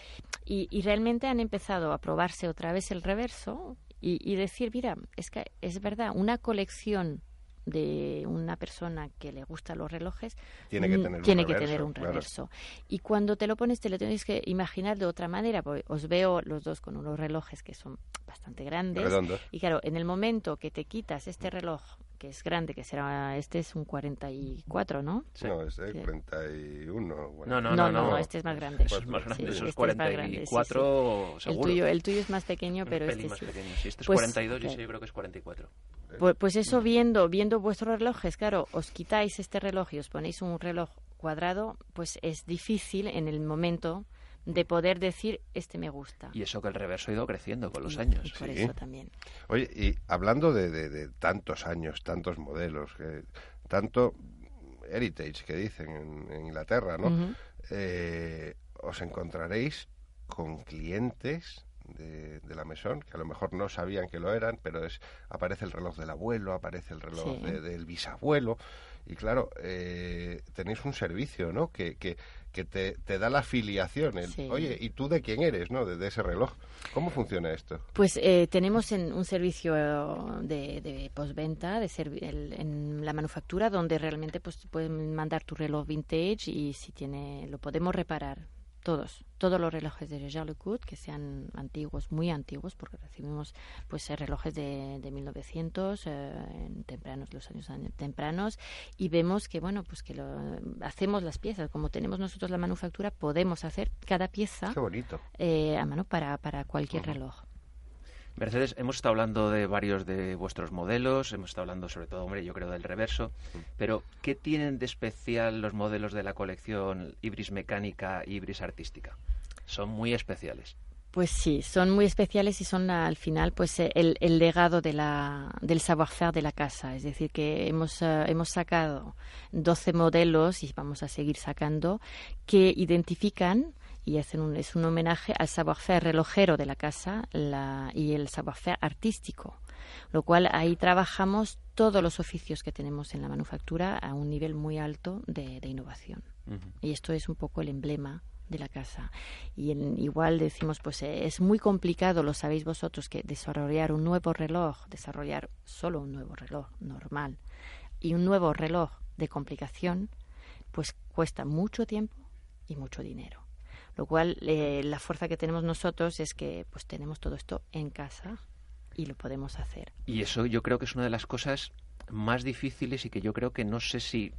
y, y realmente han empezado a probarse otra vez el reverso y, y decir, mira, es que es verdad, una colección de una persona que le gustan los relojes Tiene que mm, tener un que reverso, tener un claro. reverso. Y cuando te lo pones, te lo tienes que imaginar de otra manera. porque os veo los dos con unos relojes que son bastante grandes. Redondos. Y claro, en el momento que te quitas este reloj, que es grande, que será, este es un 44, ¿no? Sí. No, es de Sí. 41. No, bueno. no, No, no, no, no. este es más grande. Eso es más Sí, grande, sí, eso es este es más grande, sí, sí. 44 El tuyo, el tuyo es más pequeño, Un pero pelín este más sí. pequeño. Si este es Pues, 42 y claro. ese yo creo que es 44. Pues, pues eso viendo, viendo vuestros relojes, claro, os quitáis este reloj y os ponéis un reloj cuadrado, pues es difícil en el momento de poder decir este me gusta. Y eso que el reverso ha ido creciendo con los años. y por sí. eso también. Oye, y hablando de, de- de tantos años, tantos modelos, que- tanto heritage que dicen en, en Inglaterra, ¿no? Eh, os encontraréis con clientes de, de la mesón que a lo mejor no sabían que lo eran, pero es aparece el reloj del abuelo, aparece el reloj Sí. de- del bisabuelo y claro, eh, tenéis un servicio, ¿no? Que, que, que te, te da la afiliación. el, Sí. Oye, ¿y tú de quién eres, no? De, de ese reloj. ¿Cómo funciona esto? Pues eh, tenemos en un servicio de, de postventa de el- en la manufactura donde realmente pues pueden mandar tu reloj vintage y si tiene lo podemos reparar todos todos los relojes de Roger Lecout que sean antiguos muy antiguos porque recibimos pues eh, relojes de, de 1900 eh, en tempranos los años tempranos y vemos que bueno pues que lo, hacemos las piezas. Como tenemos nosotros la manufactura podemos hacer cada pieza Qué bonito. eh, a mano para, para cualquier reloj Mercedes, hemos estado hablando de varios de vuestros modelos, hemos estado hablando sobre todo, hombre, yo creo del reverso, pero ¿qué tienen de especial los modelos de la colección Ibris Mecánica y Ibris Artística? Son muy especiales. Pues sí, son muy especiales y son al final pues eh, el, el legado de la, del savoir-faire de la casa. Es decir, que hemos, eh, hemos sacado 12 modelos y vamos a seguir sacando que identifican y es un, es un homenaje al savoir-faire relojero de la casa la, y el savoir-faire artístico, lo cual ahí trabajamos todos los oficios que tenemos en la manufactura a un nivel muy alto de, de innovación. Y esto es un poco el emblema de la casa. Y en, igual decimos, pues eh, es muy complicado, lo sabéis vosotros, que desarrollar un nuevo reloj, desarrollar solo un nuevo reloj normal y un nuevo reloj de complicación, pues cuesta mucho tiempo y mucho dinero. Lo cual, eh, la fuerza que tenemos nosotros es que pues tenemos todo esto en casa y lo podemos hacer. Y eso yo creo que es una de las cosas más difíciles y que yo creo que no sé si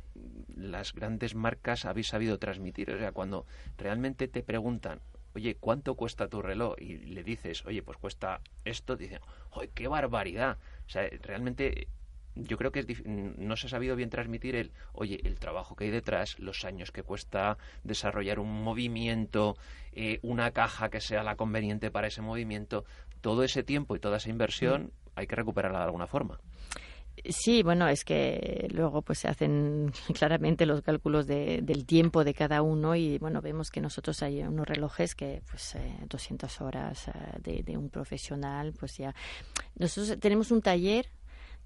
las grandes marcas habéis sabido transmitir. O sea, cuando realmente te preguntan, oye, ¿cuánto cuesta tu reloj? Y le dices, oye, pues cuesta esto, dicen, ¡ay, qué barbaridad! O sea, realmente yo creo que es no se ha sabido bien transmitir el, oye, el trabajo que hay detrás, los años que cuesta desarrollar un movimiento, eh, una caja que sea la conveniente para ese movimiento, todo ese tiempo y toda esa inversión hay que recuperarla de alguna forma. Sí, bueno, es que luego pues se hacen claramente los cálculos de, del tiempo de cada uno y bueno, vemos que nosotros hay unos relojes que pues eh, 200 horas eh, de, de un profesional, pues ya. Nosotros tenemos un taller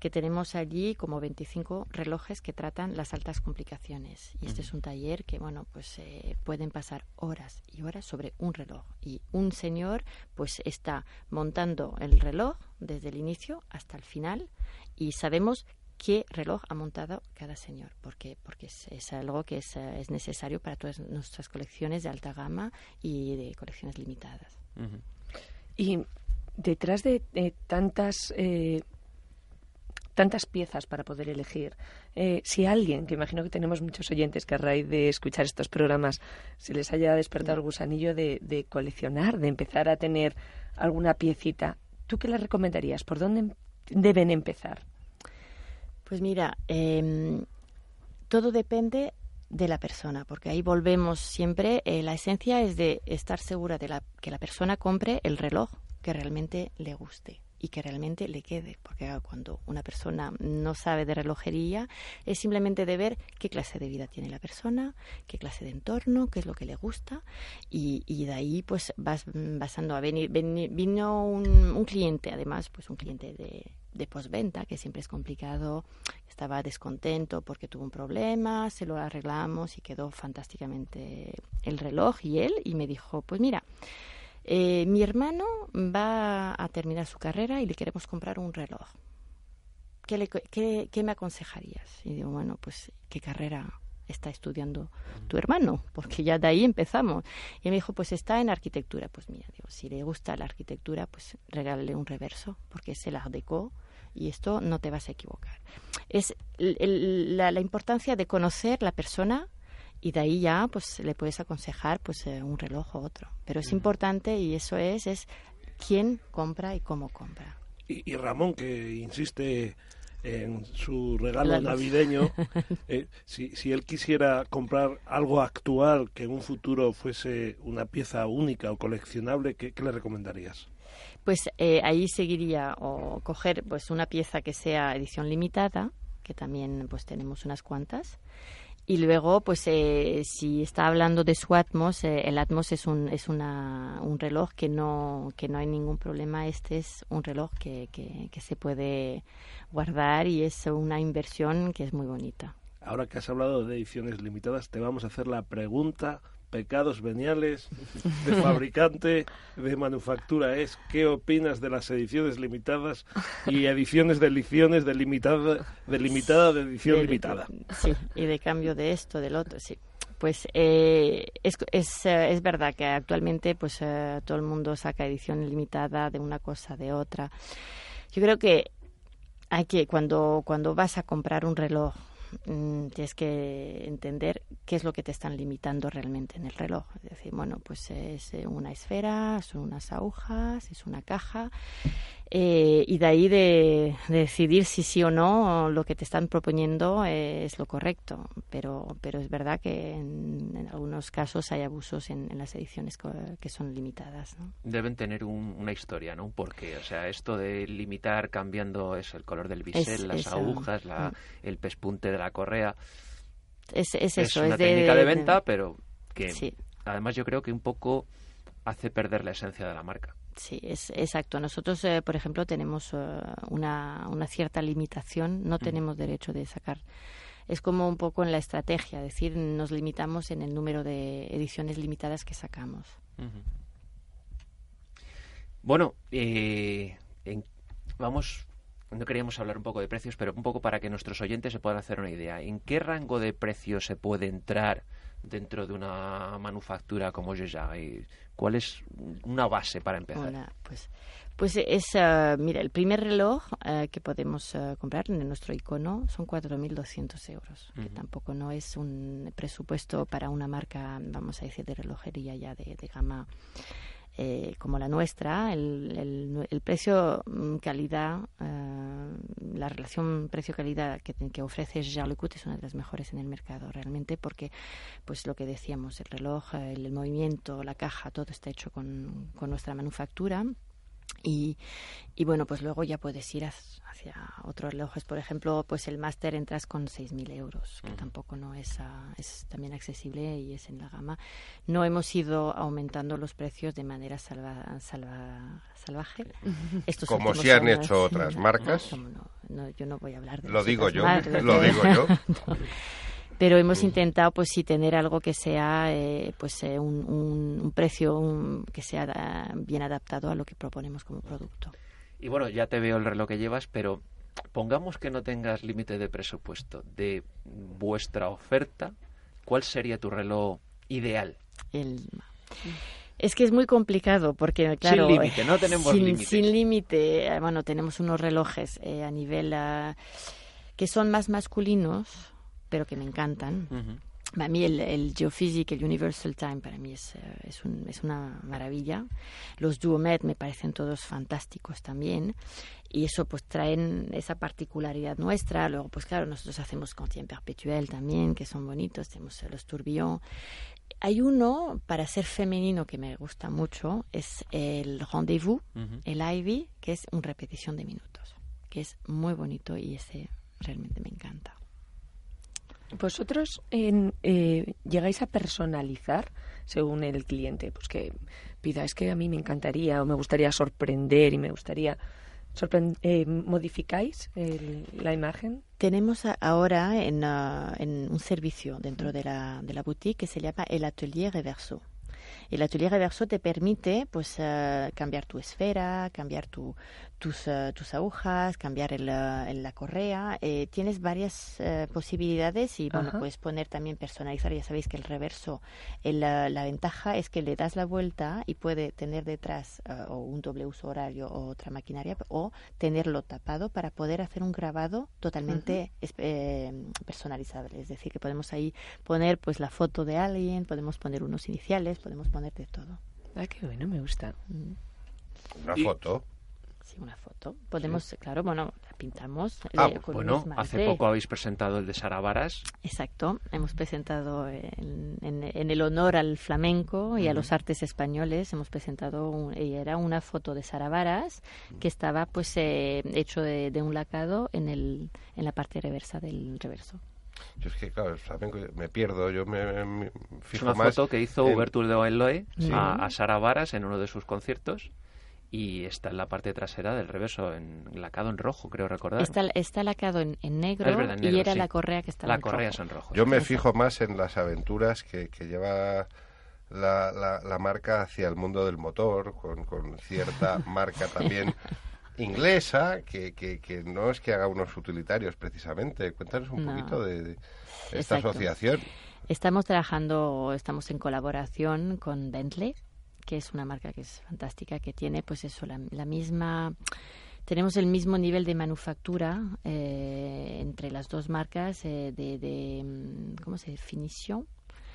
que tenemos allí como 25 relojes que tratan las altas complicaciones. Y este es un taller que, bueno, pues eh, pueden pasar horas y horas sobre un reloj. Y un señor, pues está montando el reloj desde el inicio hasta el final y sabemos qué reloj ha montado cada señor, porque porque es, es algo que es, eh, es necesario para todas nuestras colecciones de alta gama y de colecciones limitadas. Y detrás de tantas eh, tantas piezas para poder elegir, eh, si alguien, que imagino que tenemos muchos oyentes que a raíz de escuchar estos programas se les haya despertado el gusanillo de, de coleccionar, de empezar a tener alguna piecita, ¿tú qué les recomendarías? ¿Por dónde em- deben empezar? Pues mira, em, todo depende de la persona, porque ahí volvemos siempre. eh, la esencia es de estar segura de la, que la persona compre el reloj que realmente le guste y que realmente le quede, porque cuando una persona no sabe de relojería es simplemente de ver qué clase de vida tiene la persona, qué clase de entorno, qué es lo que le gusta y, y de ahí pues vas basando a venir, veni- vino un, un cliente además pues un cliente de, de postventa que siempre es complicado estaba descontento porque tuvo un problema se lo arreglamos y quedó fantásticamente el reloj y él y me dijo pues mira eh, mi hermano va a terminar su carrera y le queremos comprar un reloj. ¿Qué, me aconsejarías? Y digo, bueno, pues, ¿qué carrera está estudiando tu hermano? Porque ya de ahí empezamos. Y me dijo, pues está en arquitectura. Pues mira, digo, si le gusta la arquitectura, pues regálale un reverso, porque es el Art Deco y esto no te vas a equivocar. Es la importancia de conocer la persona y de ahí ya pues le puedes aconsejar pues eh, un reloj o otro. Pero es importante y eso es es quién compra y cómo compra. Y, y Ramón, que insiste en su regalo navideño, eh, si, si él quisiera comprar algo actual que en un futuro fuese una pieza única o coleccionable, ¿qué, qué le recomendarías? pues eh, ahí seguiría o coger pues una pieza que sea edición limitada que también pues tenemos unas cuantas y luego pues eh, si está hablando de su Atmos eh, el Atmos es un es una, un reloj que no que no hay ningún problema. Este es un reloj que, que, que se puede guardar y es una inversión que es muy bonita. Ahora que has hablado de ediciones limitadas, te vamos a hacer la pregunta, pecados veniales de fabricante, de manufactura, es ¿qué opinas de las ediciones limitadas y ediciones de ediciones de limitada, de limitada, de edición De- limitada? Sí, y de cambio de esto, del otro, sí. Pues eh, es, es, eh, es verdad que actualmente pues eh, todo el mundo saca edición limitada de una cosa, de otra. Yo creo que hay que, cuando, cuando vas a comprar un reloj, mm, tienes que entender qué es lo que te están limitando realmente en el reloj. Es decir, bueno, pues es eh, una esfera, son unas agujas, es una caja. Eh, y de ahí de, de decidir si sí o no lo que te están proponiendo eh, es lo correcto. Pero, pero es verdad que en, en algunos casos hay abusos en, en las ediciones co- que son limitadas. ¿no? Deben tener un- una historia, ¿no? Un porqué. O sea, esto de limitar cambiando es el color del bisel, Es- las es, agujas, la, el pespunte de la correa. Es, es Es eso. una es de, técnica de venta, pero que Sí, además yo creo que un poco hace perder la esencia de la marca. Sí, es exacto. Nosotros, eh, por ejemplo, tenemos eh, una, una cierta limitación. No tenemos derecho de sacar. Es como un poco en la estrategia, es decir, nos limitamos en el número de ediciones limitadas que sacamos. Bueno, eh, en- vamos, no queríamos hablar un poco de precios, pero un poco para que nuestros oyentes se puedan hacer una idea. ¿En qué rango de precios se puede entrar dentro de una manufactura como Jeja? ¿Y ¿Cuál es una base para empezar? Hola, pues, pues es, eh, mira, el primer reloj eh, que podemos eh, comprar en nuestro icono son 4.200 euros, que tampoco no es un presupuesto para una marca, vamos a decir, de relojería ya de, de gama eh, como la nuestra. El, el- el precio mm, eh, la relación precio-calidad que, que ofrece Lecout es una de las mejores en el mercado realmente porque pues lo que decíamos, el reloj, el, el movimiento, la caja, todo está hecho con, con nuestra manufactura. Y, y bueno, pues luego ya puedes ir hacia, otros relojes. Por ejemplo, pues el máster entras con 6.000 euros, que tampoco no es, ah, es también accesible y es en la gama. No hemos ido aumentando los precios de manera salva, salva, salvaje. Estos Como sí han años, hecho otras no, marcas. cómo no, no, yo no voy a hablar de Lo digo yo, marcas. lo digo yo. pero hemos intentado pues sí tener algo que sea eh, pues eh, un, un- un precio un- que sea bien adaptado a lo que proponemos como producto. Y bueno, ya te veo el reloj que llevas, pero pongamos que no tengas límite de presupuesto de vuestra oferta, ¿cuál sería tu reloj ideal? El- es que es muy complicado porque claro Sin límite, no tenemos sin límite eh, bueno tenemos unos relojes eh, a nivel ah, que son más masculinos pero que me encantan Ujú. A mí el, el Geophysic, el Universal Time, para mí es, eh, es, un- es una maravilla. Los Duomet me parecen todos fantásticos también. Y eso pues traen esa particularidad nuestra. Luego, pues claro, nosotros hacemos Contien Perpetuel también, que son bonitos. Tenemos eh, los Tourbillon. Hay uno, para ser femenino, que me gusta mucho, es el Rendezvous, Ujú. el Ivy, que es una repetición de minutos, que es muy bonito y ese realmente me encanta. Vosotros en, eh, llegáis a personalizar según el cliente, pues que pida, es que a mí me encantaría o me gustaría sorprender y me gustaría sorprender. ¿Modificáis el- la imagen? Tenemos ahora en, ah, en un servicio dentro de la, de la boutique que se llama el Atelier Reverso. El Atelier Reverso te permite pues ah, cambiar tu esfera, cambiar tu- tus, ah, tus agujas, cambiar el, ah, el- la correa. Eh, tienes varias eh, posibilidades y bueno, Ajá. puedes poner también personalizar. Ya sabéis que el reverso, el, ah, la ventaja es que le das la vuelta y puede tener detrás o un doble uso horario o otra maquinaria o tenerlo tapado para poder hacer un grabado totalmente es- eh, personalizable. Es decir, que podemos ahí poner pues la foto de alguien, podemos poner unos iniciales, podemos poner de todo. Ah, qué bueno, me gusta. Mm, Una Y- foto. Sí, una foto. Podemos, claro, bueno, la pintamos. Ah, eh, con un Bueno, hace poco habéis presentado el de Sara Varas. Exacto, hemos presentado en, en- en el honor al flamenco y a los artes españoles, hemos presentado, un- y era una foto de Sara Varas que estaba pues eh, hecho de, de un lacado en, el, en la parte reversa del reverso. Yo es que, claro, el flamenco me pierdo. Yo me, me Es fijo una más. foto que hizo en- Hubertus de Oenloe Sí. a, a Sara Varas en uno de sus conciertos y está en la parte trasera del reverso, en lacado en rojo, creo recordar. Está, está lacado en, en negro, Es verdad, en y era sí. la correa que estaba la en correa rojo. es en rojo. Yo me fijo más en las aventuras que, que lleva la, la, la marca hacia el mundo del motor, con, con cierta marca también inglesa, que, que, que no es que haga unos utilitarios precisamente. Cuéntanos un No. poquito de, de esta Exacto. asociación. Estamos trabajando, estamos en colaboración con Bentley, que es una marca que es fantástica, que tiene pues eso, la, misma... Tenemos el mismo nivel de manufactura eh, entre las dos marcas eh, de, de, mm, ¿cómo se dice? Finición.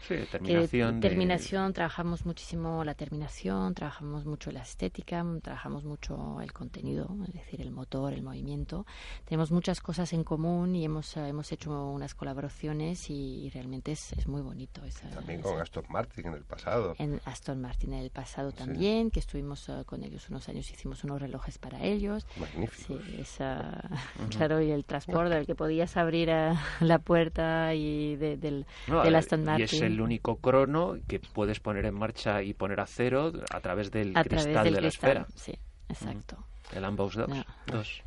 Sí, Que terminación. de- terminación, trabajamos muchísimo la terminación, trabajamos mucho la estética, trabajamos mucho el contenido, es decir, el motor, el movimiento. Tenemos muchas cosas en común y hemos, eh, hemos hecho unas colaboraciones y, y realmente es, es muy bonito. Esa, También esa- con Aston Martin en el pasado. en Aston Martin en el pasado Sí. también, que estuvimos eh, con ellos unos años, hicimos unos relojes para ellos. Magnífico. Sí, esa, claro, y el transporte, el que podías abrir eh, la puerta y de- del, No, del Aston y Martin. El único crono que puedes poner en marcha y poner a cero a través del a cristal través del de la esfera. Sí, exacto. El Unbox 2. No. dos.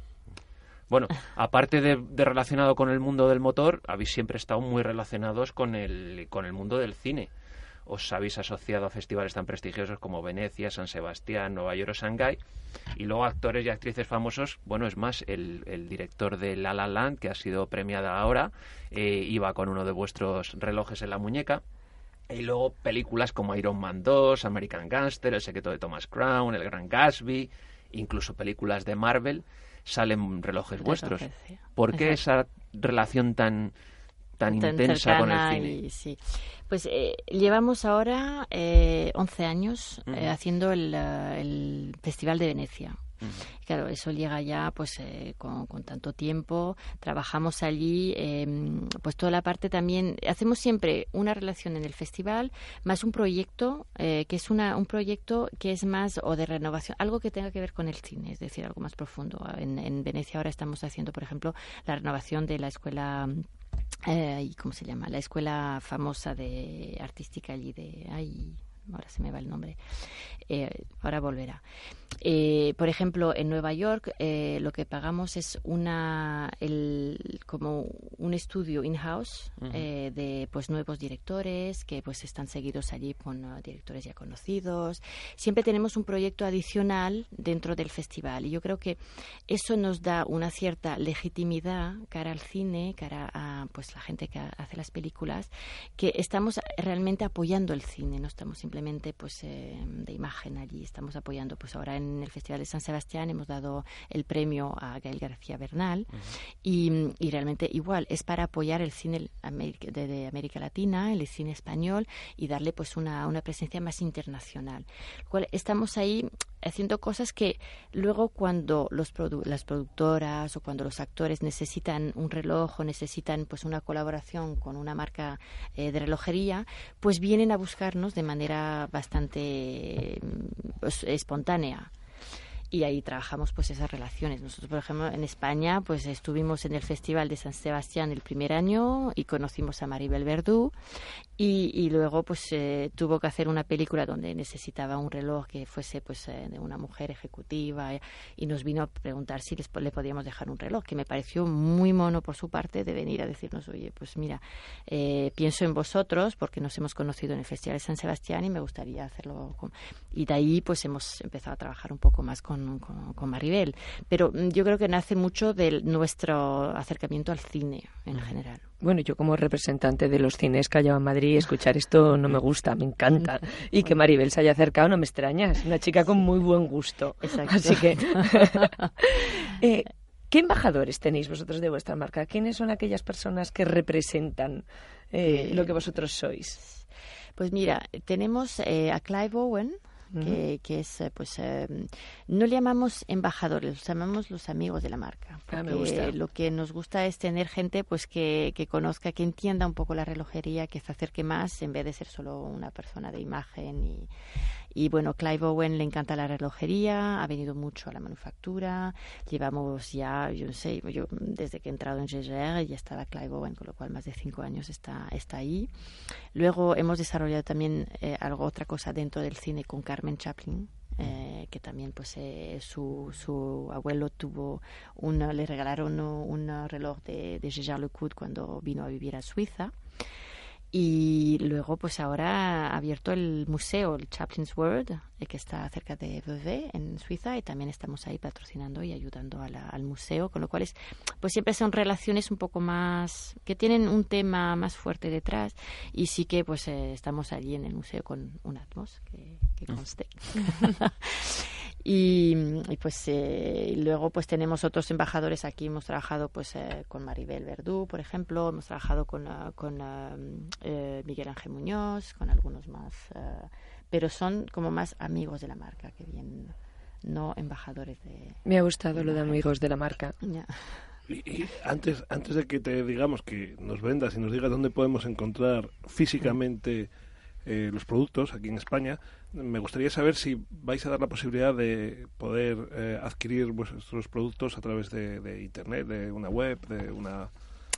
Bueno, aparte de, de relacionado con el mundo del motor, habéis siempre estado muy relacionados con el, con el mundo del cine. Os habéis asociado a festivales tan prestigiosos como Venecia, San Sebastián, Nueva York o Shanghái. Y luego actores y actrices famosos, bueno, es más, el, el director de La La Land, que ha sido premiada ahora, eh, iba con uno de vuestros relojes en la muñeca. Y luego películas como Iron Man 2, American Gangster, El secreto de Thomas Crown, El Gran Gatsby, incluso películas de Marvel, salen relojes vuestros. ¿Por qué esa relación tan, tan, tan intensa con el cine? y sí. Pues eh, llevamos ahora eh, 11 años eh, haciendo el, eh, el Festival de Venecia. Claro, eso llega ya pues eh, con, con tanto tiempo. Trabajamos allí, eh, pues toda la parte también. Hacemos siempre una relación en el festival más un proyecto eh, que es una, un proyecto que es más o de renovación, algo que tenga que ver con el cine, es decir, algo más profundo. En, en Venecia ahora estamos haciendo, por ejemplo, la renovación de la escuela eh, ¿y ¿cómo se llama? La escuela famosa de artística allí de, ay, ahora se me va el nombre, Eh, ahora volverá. Eh, por ejemplo, en Nueva York eh, lo que pagamos es una, el, como un estudio in-house eh, de pues nuevos directores que pues están seguidos allí con eh, directores ya conocidos. Siempre tenemos un proyecto adicional dentro del festival y yo creo que eso nos da una cierta legitimidad cara al cine, cara a pues la gente que hace las películas, que estamos realmente apoyando el cine, no estamos simplemente pues eh, de imagen allí, estamos apoyando pues ahora en el Festival de San Sebastián hemos dado el premio a Gael García Bernal y, y realmente igual es para apoyar el cine de, de América Latina, el cine español y darle pues una, una presencia más internacional. Cual estamos ahí haciendo cosas que luego cuando los produ- las productoras o cuando los actores necesitan un reloj o necesitan pues una colaboración con una marca eh, de relojería, pues vienen a buscarnos de manera bastante pues, espontánea y ahí trabajamos pues esas relaciones. Nosotros, por ejemplo, en España pues estuvimos en el Festival de San Sebastián el primer año y conocimos a Maribel Verdú y, luego pues eh, tuvo que hacer una película donde necesitaba un reloj que fuese pues eh, de una mujer ejecutiva y nos vino a preguntar si le podíamos dejar un reloj, que me pareció muy mono por su parte de venir a decirnos, oye, pues mira, eh, pienso en vosotros porque nos hemos conocido en el Festival de San Sebastián y me gustaría hacerlo. Y de ahí pues hemos empezado a trabajar un poco más con, con, con Maribel. Pero mm, yo creo que nace mucho de nuestro acercamiento al cine en general. Bueno, yo como representante de los cines que hay en Madrid, escuchar esto no me gusta, me encanta. Y que Maribel se haya acercado no me extraña, es una chica con muy buen gusto. Exacto. Así que, eh, ¿qué embajadores tenéis vosotros de vuestra marca? ¿Quiénes son aquellas personas que representan eh, lo que vosotros sois? Pues mira, tenemos eh, a Clive Owen, que, que es, eh, pues, eh, no le llamamos embajadores, los llamamos los amigos de la marca. Ah, me porque gusta. Lo que nos gusta es tener gente, pues, que, que conozca, que entienda un poco la relojería, que se acerque más, en vez de ser solo una persona de imagen. Y, y bueno, Clive Owen le encanta la relojería, ha venido mucho a la manufactura. Llevamos ya, yo no sé, yo desde que he entrado en GGR ya estaba Clive Owen, con lo cual más de cinco años está, está ahí. Luego hemos desarrollado también eh, algo, otra cosa dentro del cine con Carmen Chaplin. eh, que también pues eh, su, su abuelo tuvo un, le regalaron un, reloj de, de Gégard Lecoultre cuando vino a vivir a Suiza y luego, pues ahora ha abierto el museo, el Chaplin's World, eh, que está cerca de Vevey, en Suiza, y también estamos ahí patrocinando y ayudando a la- al museo, con lo cual es, pues siempre son relaciones un poco más, que tienen un tema más fuerte detrás, y sí que pues eh, estamos allí en el museo con un Atmos, que, que conste. Y, y, pues eh, y luego pues tenemos otros embajadores. Aquí hemos trabajado pues eh, con Maribel Verdú por ejemplo. Hemos trabajado con, con ah, eh, Miguel Ángel Muñoz con algunos más ah, pero son como más amigos de la marca que bien no embajadores de Me ha gustado lo de amigos de la marca. Y antes, antes de que te digamos que nos vendas y nos digas dónde podemos encontrar físicamente eh, los productos aquí en España, me gustaría saber si vais a dar la posibilidad de poder eh, adquirir vuestros productos a través de, de Internet, de una web, de una...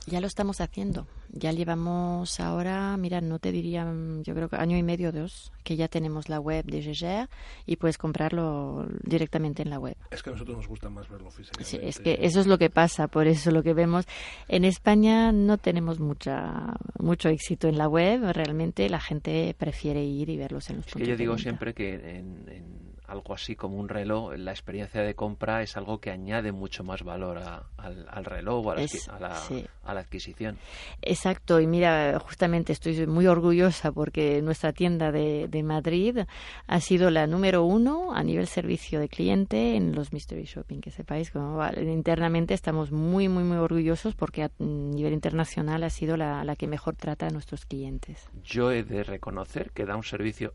Ya lo estamos haciendo. Ya llevamos ahora, mira, no te diría, mm, yo creo que año y medio, dos, que ya tenemos la web de Geger y puedes comprarlo directamente en la web. Es que a nosotros nos gusta más verlo físicamente. Sí, es que eso es lo que pasa, por eso lo que vemos. En España no tenemos mucha, mucho éxito en la web, realmente la gente prefiere ir y verlos en los Es puntos que yo de digo venta. siempre que en, en algo así como un reloj, la experiencia de compra es algo que añade mucho más valor a- al, al reloj o a la, Es- adqui- a la- sí. a la adquisición. Exacto, y mira, justamente estoy muy orgullosa porque nuestra tienda de, de Madrid ha sido la número uno a nivel servicio de cliente en los Mystery Shopping, que sepáis, como internamente estamos muy, muy, muy orgullosos porque a nivel internacional ha sido la, la que mejor trata a nuestros clientes. Yo he de reconocer que da un servicio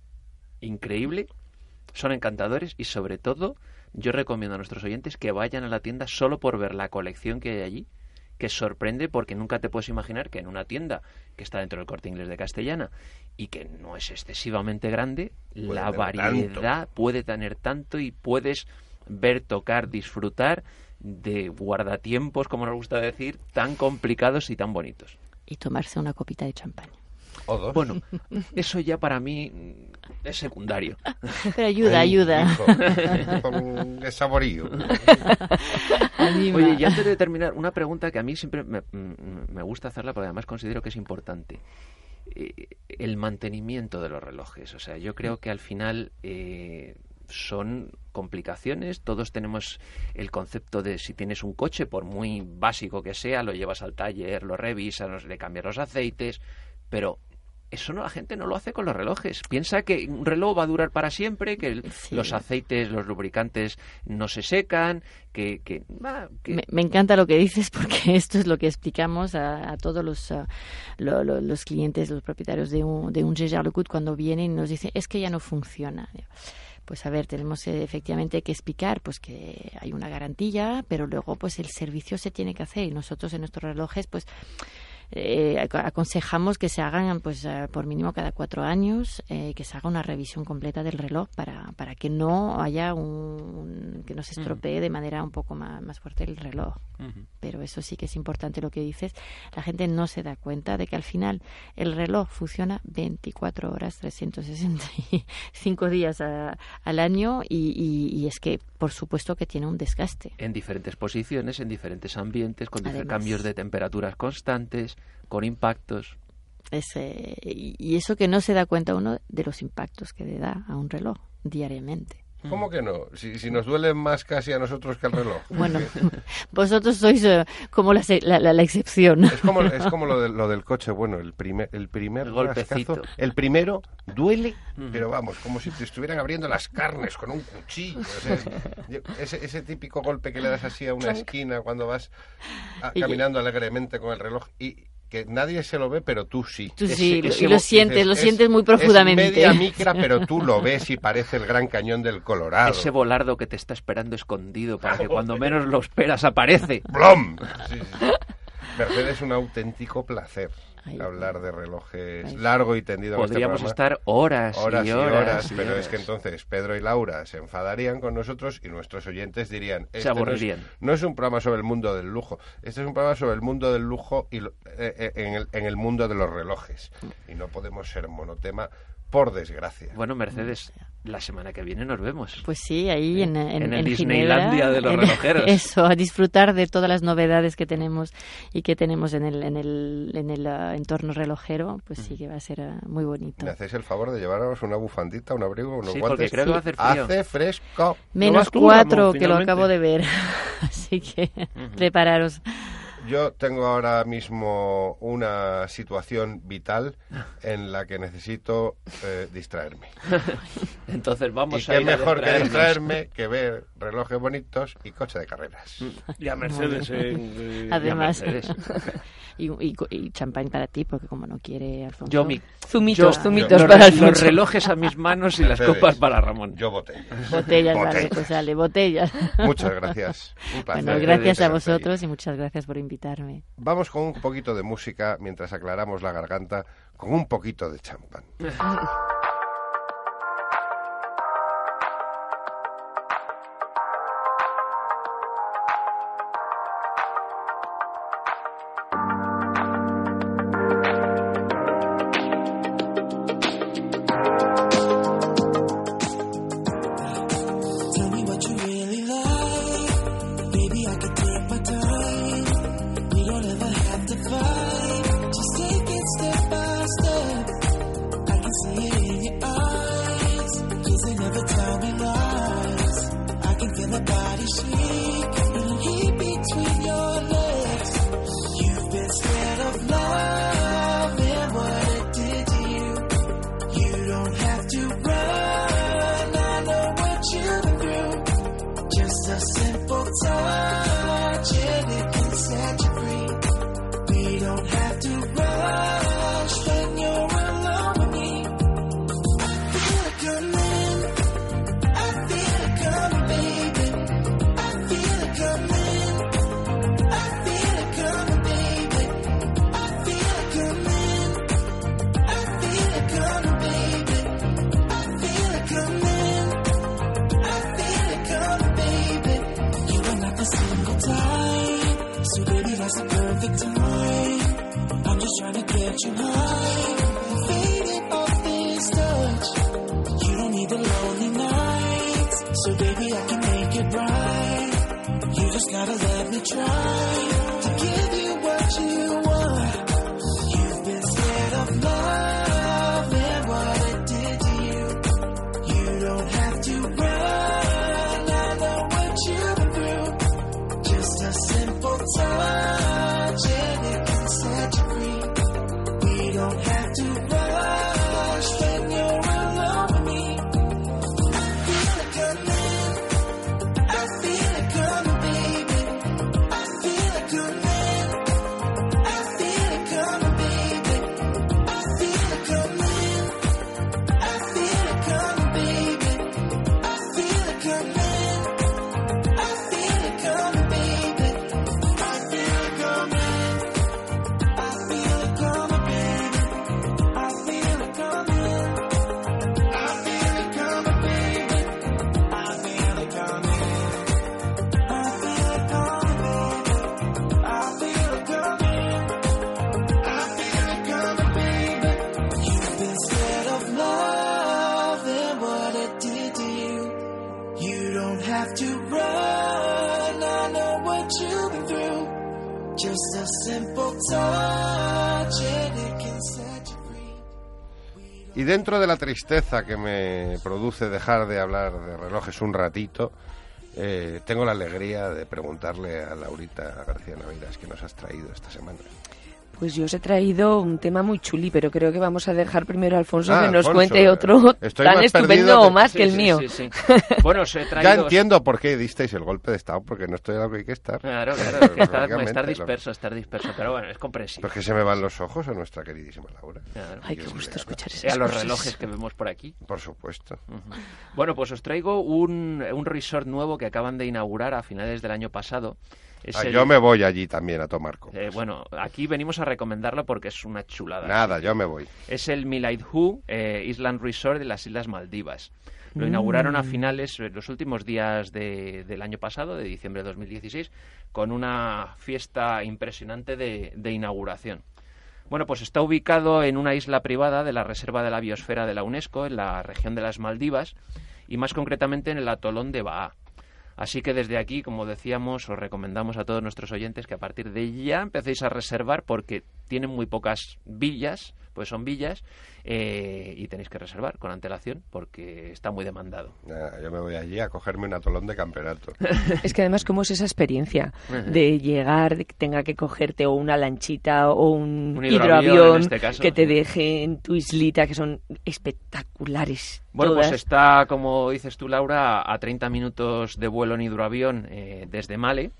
increíble, son encantadores y sobre todo yo recomiendo a nuestros oyentes que vayan a la tienda solo por ver la colección que hay allí, que sorprende porque nunca te puedes imaginar que en una tienda que está dentro del corte inglés de Castellana y que no es excesivamente grande, la variedad puede tener tanto y puedes ver, tocar, disfrutar de guardatiempos, como nos gusta decir, tan complicados y tan bonitos. Y tomarse una copita de champán. O dos. Bueno, eso ya para mí es secundario. Pero ayuda, Ay, ayuda. Con el saborío. Anima. Oye, y antes de terminar, una pregunta que a mí siempre me, mm, me gusta hacerla porque además considero que es importante. Eh, el mantenimiento de los relojes. O sea, yo creo que al final eh, son complicaciones. Todos tenemos el concepto de si tienes un coche, por muy básico que sea, lo llevas al taller, lo revisas, le cambias los aceites, pero eso no la gente no lo hace con los relojes. Piensa que un reloj va a durar para siempre, que el- Sí. los aceites, los lubricantes no se secan, que, que, Me, me encanta lo que dices porque esto es lo que explicamos a, a todos los, ah, lo- lo- los clientes, los propietarios de un, de un cuando vienen y nos dicen es que ya no funciona. Pues a ver, tenemos eh, efectivamente que explicar pues que hay una garantía, pero luego pues el servicio se tiene que hacer y nosotros en nuestros relojes pues eh, ac- aconsejamos que se hagan pues eh, por mínimo cada cuatro años eh, que se haga una revisión completa del reloj para, para que no haya un que no se estropee de manera un poco más, más fuerte el reloj. Pero eso sí que es importante lo que dices. La gente no se da cuenta de que al final el reloj funciona 24 horas 365 días a- al año y, y- y es que por supuesto que tiene un desgaste. En diferentes posiciones, en diferentes ambientes, con Además. cambios de temperaturas constantes, con impactos. Es, y y eso que no se da cuenta uno de los impactos que le da a un reloj diariamente. ¿Cómo que no? Si, si nos duele más casi a nosotros que al reloj. Bueno, vosotros sois eh, como la, se- la- la- la excepción. Es como, es como lo, de- lo del coche, bueno, el primer, el primer El golpecito. rascazo, el primero duele, pero vamos, como si te estuvieran abriendo las carnes con un cuchillo. o sea, yo- ese, ese típico golpe que le das así a una esquina cuando vas a- caminando alegremente con el reloj y que nadie se lo ve, pero tú sí. Tú sí, lo- ese y lo bo- sientes, lo Es- sientes muy Es profundamente. media micra, pero tú lo ves y parece el gran cañón del Colorado. Ese volardo que te está esperando escondido para que cuando menos lo esperas aparece. ¡Blom! Sí, sí, sí. Mercedes es un auténtico placer Hablar de relojes largo y tendido. en este Podríamos programa. estar horas, horas y y horas. horas, y pero horas. es que entonces Pedro y Laura se enfadarían con nosotros y nuestros oyentes dirían Se "Este no es- aburrirían. No es, un programa sobre el mundo del lujo, este es un programa sobre el mundo del lujo y lo- eh, eh, en, el, en el mundo de los relojes y no podemos ser monotema por desgracia. Bueno, Mercedes, la semana que viene nos vemos. Pues sí, ahí en, en, En el en Disneylandia Ginebra, de los en- relojeros. Eso, a disfrutar de todas las novedades que tenemos y que tenemos en el, en el, en el ah, entorno relojero, pues sí que va a ser ah, muy bonito. ¿Me hacéis el favor de llevaros una bufandita, un abrigo, unos Sí, porque guantes? creo que va a hacer frío. Hace fresco. Menos cuatro, que lo acabo de ver. Así que prepararos. Yo tengo ahora mismo una situación vital en la que necesito eh, distraerme. Entonces Y vamos a qué ir a mejor que distraernos. distraerme que ver relojes bonitos y coche de carreras. Y a Mercedes, eh, Además, Mercedes. y, y, y champán para ti, porque como no quiere Alfonso. Yo mi Zumitos, yo- zumitos los, para Alfonso. los relojes a mis manos y las Mercedes. copas para Ramón. Yo. Botellas, vale, Botellas. pues sale, botellas. Muchas gracias. Un placer. Bueno, gracias a vosotros y muchas gracias por invitarme. Vamos con un poquito de música mientras aclaramos la garganta con un poquito de champán. Dentro de la tristeza que me produce dejar de hablar de relojes un ratito, eh, tengo la alegría de preguntarle a Laurita García Navidas que nos has traído esta semana. Pues yo os he traído un tema muy chuli, pero creo que vamos a dejar primero a Alfonso Ah, que nos Alfonso, cuente eh, otro tan estupendo o que- más Sí, que el sí, mío. sí, sí. Bueno, os he Ya traído... entiendo por qué disteis el golpe de Estado, porque no estoy a lo que hay que estar. Claro, claro, que estar, estar disperso, estar disperso, pero bueno, es comprensible. Porque se me van los ojos a nuestra queridísima Laura. Claro. Ay, qué gusto escuchar Y esas a los cosas. relojes que vemos por aquí. Por supuesto. Bueno, pues os traigo un, un resort nuevo que acaban de inaugurar a finales del año pasado. Es Ah, el- yo me voy allí también a tomar copas. eh, bueno, aquí venimos a recomendarlo porque es una chulada. Nada, yo me voy. Es el Milaidhu eh, Island Resort de las Islas Maldivas. Lo inauguraron a finales, eh, los últimos días de- del año pasado, de diciembre de 2016, con una fiesta impresionante de, de inauguración. Bueno, pues está ubicado en una isla privada de la Reserva de la Biosfera de la UNESCO, en la región de las Maldivas, y más concretamente en el atolón de Baá. Así que desde aquí, como decíamos, os recomendamos a todos nuestros oyentes que a partir de ya empecéis a reservar porque tienen muy pocas villas, pues son villas, eh, y tenéis que reservar con antelación porque está muy demandado. Yo me voy allí a cogerme un atolón de campeonato. Es que además, ¿cómo es esa experiencia de llegar, de que tenga que cogerte o una lanchita o un, Un hidroavión, este caso, que te deje en tu islita, que son espectaculares? Bueno, todas. pues está, como dices tú, Laura, a 30 minutos de vuelo en hidroavión eh, desde Male.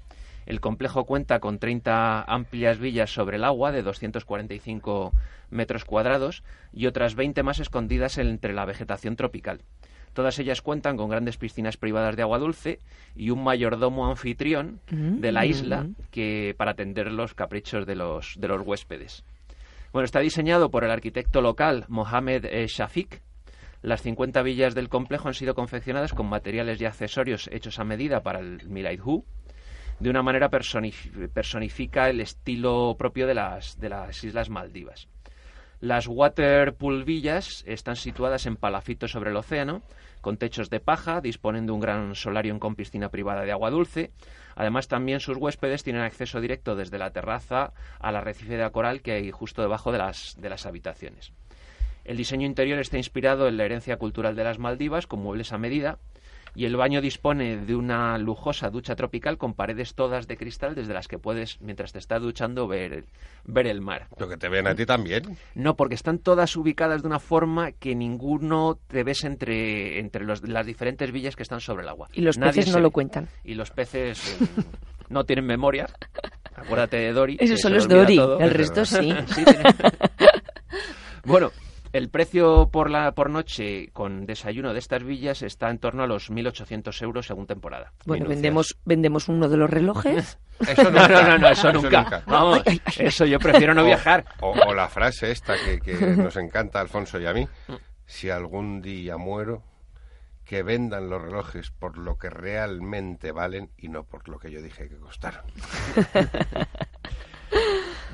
El complejo cuenta con 30 amplias villas sobre el agua de 245 metros cuadrados y otras 20 más escondidas entre la vegetación tropical. Todas ellas cuentan con grandes piscinas privadas de agua dulce y un mayordomo anfitrión de la isla que para atender los caprichos de los, de los huéspedes. Bueno, está diseñado por el arquitecto local Mohamed eh, Shafiq. Las 50 villas del complejo han sido confeccionadas con materiales y accesorios hechos a medida para el Milaidhu. De una manera personif- personifica el estilo propio de las, de las Islas Maldivas. Las Waterpool Villas están situadas en palafitos sobre el océano, con techos de paja, disponen de un gran solarium con piscina privada de agua dulce. Además, también sus huéspedes tienen acceso directo desde la terraza al arrecife de coral que hay justo debajo de las, de las habitaciones. El diseño interior está inspirado en la herencia cultural de las Maldivas, con muebles a medida. Y el baño dispone de una lujosa ducha tropical con paredes todas de cristal desde las que puedes, mientras te estás duchando, ver, ver el mar. Lo que te ven a ti también. No, porque están todas ubicadas de una forma que ninguno te ves entre, entre los- las diferentes villas que están sobre el agua. Y los Nadie peces no se- lo cuentan. Y los peces eh, no tienen memoria. Acuérdate de Dory. Eso solo es Dory, todo. el resto sí. Sí, tiene- bueno, el precio por, la, por noche con desayuno de estas villas está en torno a los 1.800 euros según temporada. Bueno, Minucias. vendemos, vendemos uno de los relojes. Eso No, nunca. no, no, no, eso nunca. Vamos, Ay, ay, ay. eso yo prefiero no O- viajar. O, o la frase esta que, que nos encanta a Alfonso y a mí. Si algún día muero, que vendan los relojes por lo que realmente valen y no por lo que yo dije que costaron.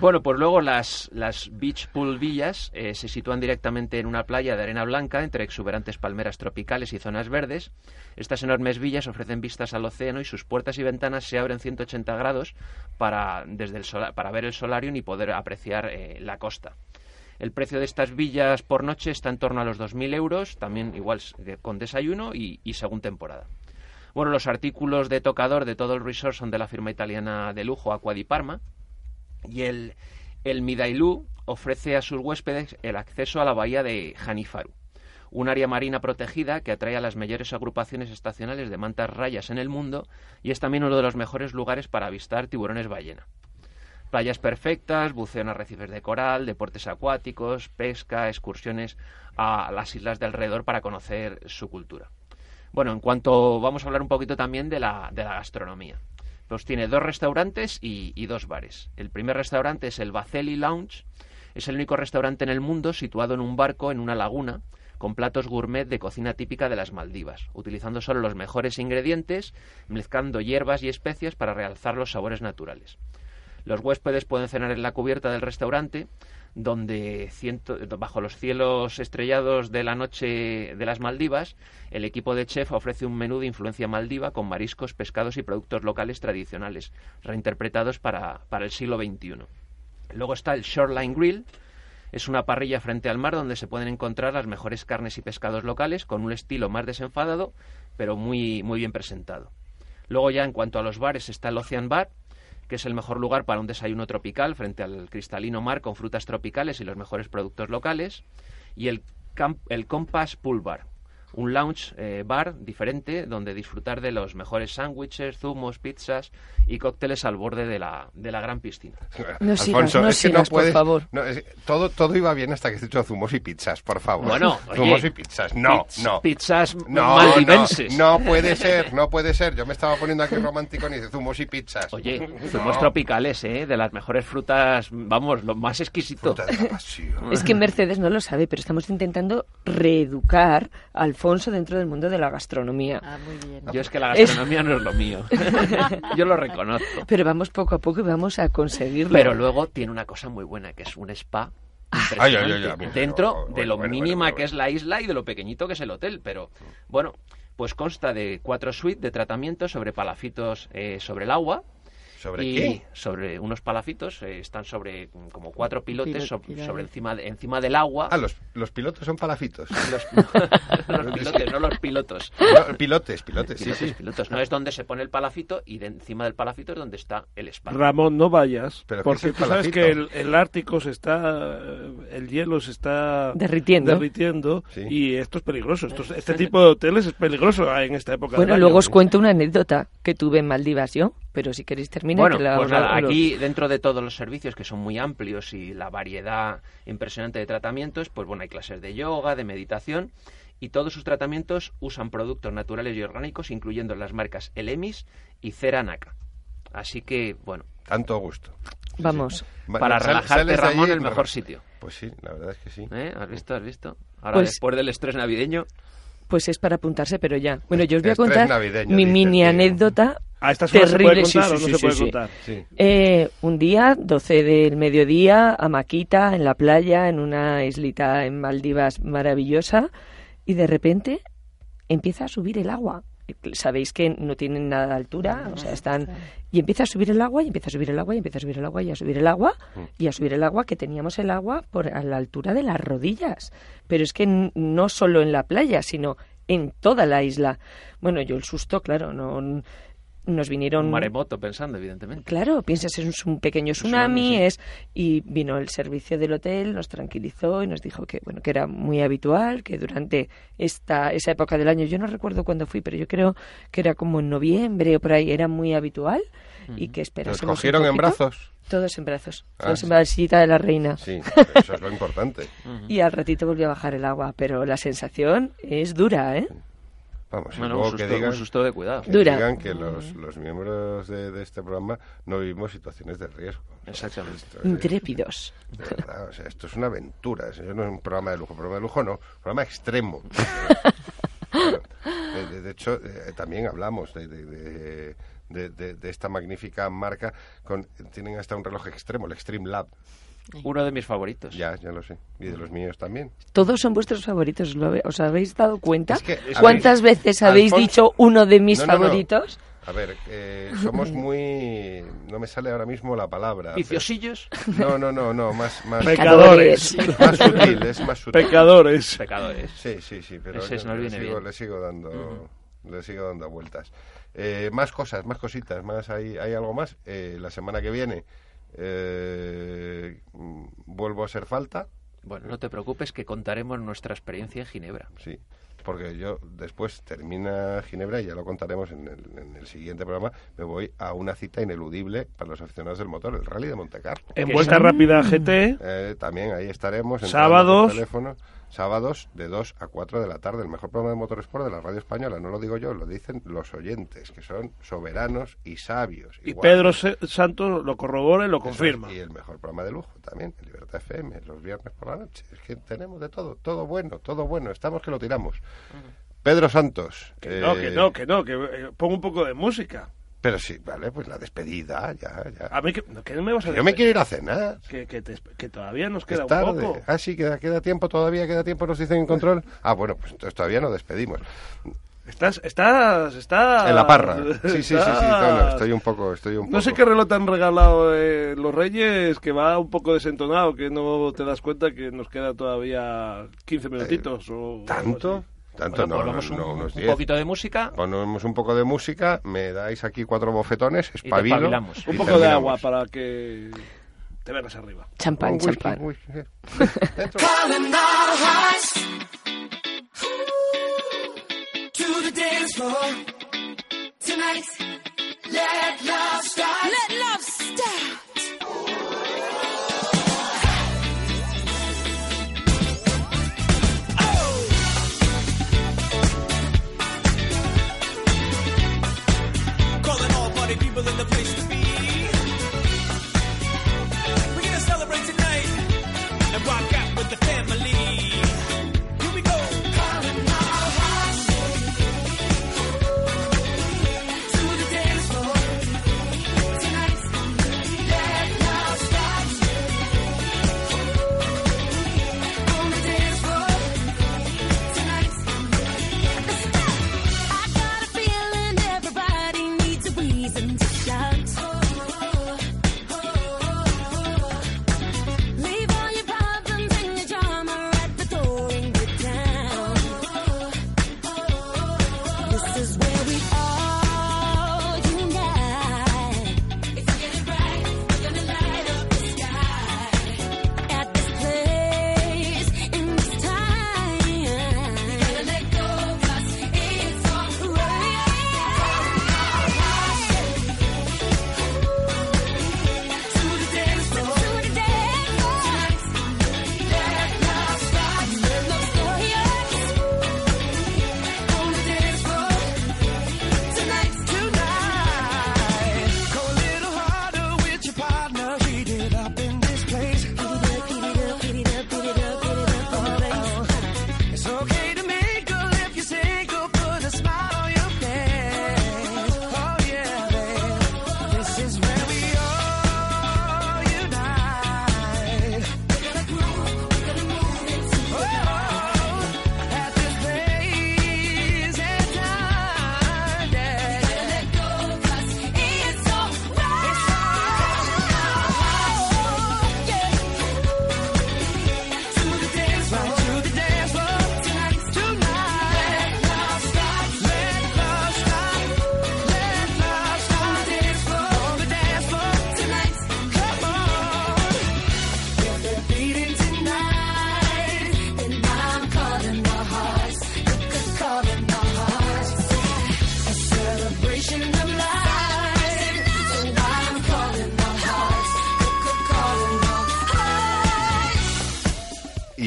Bueno, pues luego las, las beach pool villas eh, se sitúan directamente en una playa de arena blanca entre exuberantes palmeras tropicales y zonas verdes. Estas enormes villas ofrecen vistas al océano y sus puertas y ventanas se abren 180 grados para, desde el sola- para ver el solarium y poder apreciar eh, la costa. El precio de estas villas por noche está en torno a los 2.000 euros, también igual con desayuno y, según temporada. Bueno, los artículos de tocador de todo el resort son de la firma italiana de lujo Aqua di Parma, y el, el Midailú ofrece a sus huéspedes el acceso a la bahía de Hanifaru, un área marina protegida que atrae a las mayores agrupaciones estacionales de mantas rayas en el mundo y es también uno de los mejores lugares para avistar tiburones ballena. Playas perfectas, buceo en arrecifes de coral, deportes acuáticos, pesca, excursiones a las islas de alrededor para conocer su cultura. Bueno, en cuanto vamos a hablar un poquito también de la, de la gastronomía. Pues tiene dos restaurantes y, dos bares. El primer restaurante es el Baceli Lounge. Es el único restaurante en el mundo situado en un barco en una laguna con platos gourmet de cocina típica de las Maldivas, utilizando solo los mejores ingredientes, mezclando hierbas y especias para realzar los sabores naturales. Los huéspedes pueden cenar en la cubierta del restaurante, donde ciento- bajo los cielos estrellados de la noche de las Maldivas, el equipo de chef ofrece un menú de influencia maldiva con mariscos, pescados y productos locales tradicionales, reinterpretados para, para el siglo XXI. Luego está el Shoreline Grill, es una parrilla frente al mar donde se pueden encontrar las mejores carnes y pescados locales con un estilo más desenfadado, pero muy, muy bien presentado. Luego ya en cuanto a los bares está el Ocean Bar, que es el mejor lugar para un desayuno tropical frente al cristalino mar con frutas tropicales y los mejores productos locales. Y el, Camp- el Compass Pool Bar, un lounge eh, bar diferente donde disfrutar de los mejores sándwiches, zumos, pizzas y cócteles al borde de la, de la gran piscina. No sigas, no es que sigas, por puedes- favor. no, es- todo, todo iba bien hasta que has dicho zumos y pizzas, por favor. Bueno, oye, zumos y pizzas. No, Pizz- no. Pizzas No, maldivenses. no, no puede ser, no puede ser. Yo me estaba poniendo aquí romántico y dice zumos y pizzas. Oye, No. zumos tropicales, ¿eh? De las mejores frutas, vamos, lo más exquisito. Fruta de la pasión. Es que Mercedes no lo sabe, pero estamos intentando reeducar a Alfonso dentro del mundo de la gastronomía. Ah, muy bien. Yo es que la gastronomía no es lo mío. Yo lo reconozco. Pero vamos poco a poco y vamos a conseguirlo. Pero luego tiene una cosa muy buena, que es un spa Ay, ay, dentro bueno, de lo bueno, mínima bueno, que es la isla y de lo pequeñito que es el hotel. Pero bueno, pues consta de cuatro suites de tratamiento sobre palafitos eh, sobre el agua. ¿Sobre y qué? sobre unos palafitos, eh, están sobre mm, como cuatro pilotes Pilo- so- sobre encima, de- encima del agua. Ah, los, los pilotos son palafitos. Los, los pilotes, no los pilotos. No, pilotes, pilotes, sí, Pilotos, sí. pilotos. No es donde se pone el palafito y de encima del palafito es donde está el spa. Ramón, no vayas, ¿Pero porque tú sabes que el, el Ártico se está, eh, el hielo se está Derritiendo. derritiendo Sí. y esto es peligroso. Esto es- este tipo de hoteles es peligroso en esta época. Bueno, del luego año. os cuento una anécdota que tuve en Maldivas yo, pero si queréis terminar... Bueno, que la- pues nada, aquí dentro de todos los servicios que son muy amplios y la variedad impresionante de tratamientos, pues bueno, hay clases de yoga, de meditación y todos sus tratamientos usan productos naturales y orgánicos, incluyendo las marcas Elemis y Ceranaka. Así que, bueno, Tanto gusto. Vamos. Va- para sal- relajarte, Ramón, el mejor sitio. Pues sí, la verdad es que sí. ¿Eh? ¿Has visto? ¿Has visto? Ahora, Pues- después del estrés navideño, Pues es para apuntarse, pero ya. Bueno, yo os voy a contar mi mini tío. anécdota ¿A estas horas se puede terrible. sí, contar sí, o no sí, se puede sí. contar? Sí. Eh, un día, 12 del mediodía, a Maquita, en la playa, en una islita en Maldivas maravillosa, y de repente empieza a subir el agua. Sabéis que no tienen nada de altura, o sea, están... Y empieza a subir el agua, y empieza a subir el agua, y empieza a subir el agua, y a subir el agua, y a subir el agua, que teníamos el agua por a la altura de las rodillas. Pero es que no solo en la playa, sino en toda la isla. Bueno, yo el susto, claro, no nos vinieron Un maremoto pensando, evidentemente. Claro, piensas es un pequeño tsunami, tsunami, sí. es y vino el servicio del hotel, nos tranquilizó y nos dijo que bueno que era muy habitual, que durante esta esa época del año, yo no recuerdo cuándo fui, pero yo creo que era como en noviembre o por ahí, era muy habitual y que ¿Los esperásemos un cogieron en brazos? Todos en brazos, Ah, todos sí. en la sillita de la reina. Sí, eso es lo importante. Y al ratito volvió a bajar el agua, pero la sensación es dura, ¿eh? Vamos, Bueno, un que susto, digan, un susto de cuidado. que Dura. digan que los, los miembros de, de este programa no vivimos situaciones de riesgo. Exactamente. Esto Intrépidos. de verdad, o sea, esto es una aventura. Eso no es un programa de lujo. Programa de lujo no, programa extremo. De, de- de hecho, eh, también hablamos de, de- de- de- de- de esta magnífica marca. con Tienen hasta un reloj extremo, el Extreme Lab. Uno de mis favoritos. Ya, ya lo sé. Y de los míos también. Todos son vuestros favoritos, ¿lo habe- ¿os habéis dado cuenta? Es que, a ¿Cuántas veces habéis dicho uno de mis No, no, no. favoritos? A ver, eh, somos muy... No me sale ahora mismo la palabra. pero- Viciosillos. No, no, no, no, más, más, Pecadores. más sutil, es más sutil. Pecadores. Pecadores. Sí, sí, sí, pero Ese nos le, viene sigo, bien. le sigo dando, le sigo dando vueltas. Eh, más cosas, más cositas, más hay, hay algo más. Eh, la semana que viene eh, mm, vuelvo a ser falta, Bueno, no te preocupes que contaremos nuestra experiencia en Ginebra. sí, porque yo después termina Ginebra y ya lo contaremos en el, en el siguiente programa. Me voy a una cita ineludible para los aficionados del motor, el Rally de Monte Carlo. En ¿Qué vuelta son? rápida GT. Eh, también ahí estaremos. Sábados. teléfono. Sábados de 2 a 4 de la tarde. El mejor programa de motorsport de la radio española. No lo digo yo, lo dicen los oyentes, que son soberanos y sabios. Y igual. Pedro Se- Santos lo corrobora y lo Eso es, confirma. Y el mejor programa de lujo también, en Libertad FM, los viernes por la noche. Es que tenemos de todo, todo bueno, todo bueno. Estamos que lo tiramos. Pedro Santos. Que no, eh, que no, que no, que eh, pongo un poco de música. Pero sí, vale, pues la despedida, ya, ya. A mí que, no, que no me vas a Yo me quiero ir a cenar. que, que, te- que todavía nos queda Es un tarde. poco. Ah, sí, queda, queda tiempo todavía, queda tiempo, nos dicen en control. Ah, bueno, pues entonces todavía no despedimos. Estás, estás, estás... En la parra. Sí, sí, sí, sí. no, estoy un poco, estoy un poco. No sé qué reloj te han regalado eh, los Reyes, que va un poco desentonado, que no te das cuenta que nos queda todavía 15 minutitos o ¿Tanto? Tanto Bueno, no, no, ponemos un, no, unos un 10. poquito de música Ponemos un poco de música, me dais aquí cuatro bofetones, y te espabilo. espabilamos. y Un poco de terminamos. agua para que te vengas arriba. Champán, whisky, champán. whisky, eh. Dentro. Calling all hearts to the dance floor tonight. Let love start. Let love start.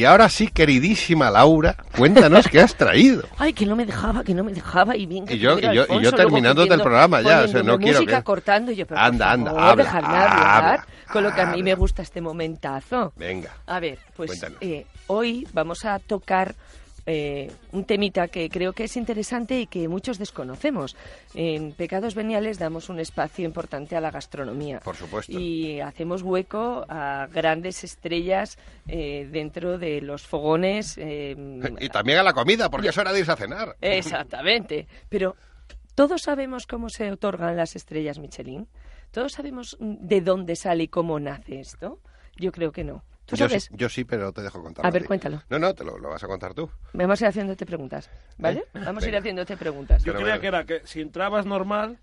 Y ahora sí, queridísima Laura, cuéntanos qué has traído. Ay, que no me dejaba, que no me dejaba. Y bien que Y yo- y yo- y yo luego del programa ya, o sea, no quiero música que- cortando y yo, pero Anda, por anda, favor, habla, dejadme habla, hablar con lo que a mí me gusta este momentazo. Venga. A ver, pues eh, hoy vamos a tocar eh, un temita que creo que es interesante y que muchos desconocemos. En Pecados Veniales damos un espacio importante a la gastronomía. Por supuesto. Y hacemos hueco a grandes estrellas eh, dentro de los fogones. eh, Y también a la comida, porque es hora de irse a cenar. Exactamente. Pero todos sabemos cómo se otorgan las estrellas Michelin. Todos sabemos de dónde sale y cómo nace esto. Yo creo que no. ¿Tú Yo sabes? sí, yo sí, pero te dejo contar. A ver, cuéntalo. No, no, te lo, lo vas a contar tú. Vamos a ir haciéndote preguntas, ¿vale? ¿Eh? Vamos a ir haciéndote preguntas. Yo creía que era que si entrabas normal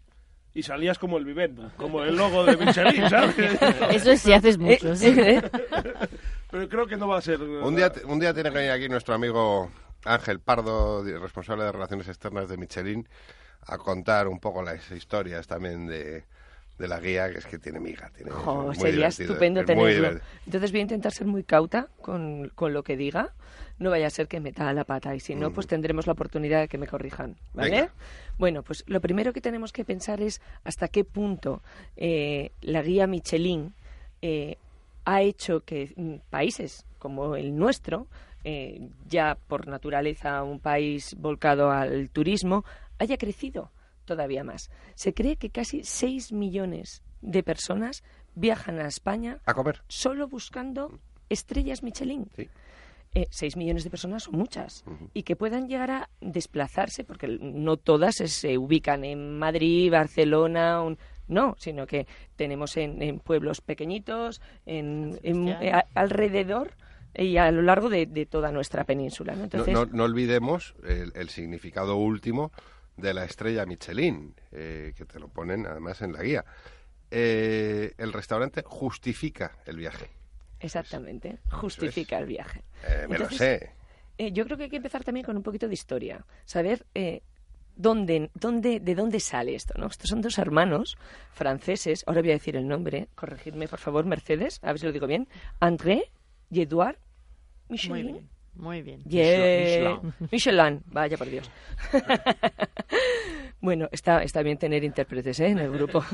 y salías como el Vivenda, como el logo de Michelin, ¿sabes? Eso sí haces mucho. sí. ¿Eh? Pero creo que no va a ser... Un día, un día tiene que venir aquí nuestro amigo Ángel Pardo, responsable de Relaciones Externas de Michelin, a contar un poco las historias también de, de la guía, que es que tiene miga. Tiene, es sería divertido, estupendo es tenerlo. Entonces voy a intentar ser muy cauta con, con lo que diga. No vaya a ser que meta la pata y si no, pues tendremos la oportunidad de que me corrijan. ¿Vale? Venga. Bueno, pues lo primero que tenemos que pensar es hasta qué punto eh, la guía Michelin eh, ha hecho que mm, países como el nuestro, eh, ya por naturaleza un país volcado al turismo, haya crecido todavía más. Se cree que casi 6 millones de personas viajan a España A comer. solo buscando estrellas Michelin. Sí. Eh, 6 millones de personas son muchas. Y que puedan llegar a desplazarse, porque no todas se- se ubican en Madrid, Barcelona, un- no, sino que tenemos en, en pueblos pequeñitos, en, eh, a- alrededor y a lo largo de, de toda nuestra península. ¿no? No, Entonces, no- no olvidemos el, el significado último de la estrella Michelin, eh, que te lo ponen además en la guía. Eh, el restaurante justifica el viaje. exactamente, justifica el viaje. Eh, me lo sé. Eh, yo creo que hay que empezar también con un poquito de historia. Saber eh, dónde, dónde, de dónde sale esto, ¿no? Estos son dos hermanos franceses. Ahora voy a decir el nombre. Corregidme, por favor, Mercedes. A ver si lo digo bien. André y Edouard Muy Michelin. bien, muy bien. Yeah. Michelin, vaya por Dios. bueno, está, está bien tener intérpretes ¿eh? en el grupo.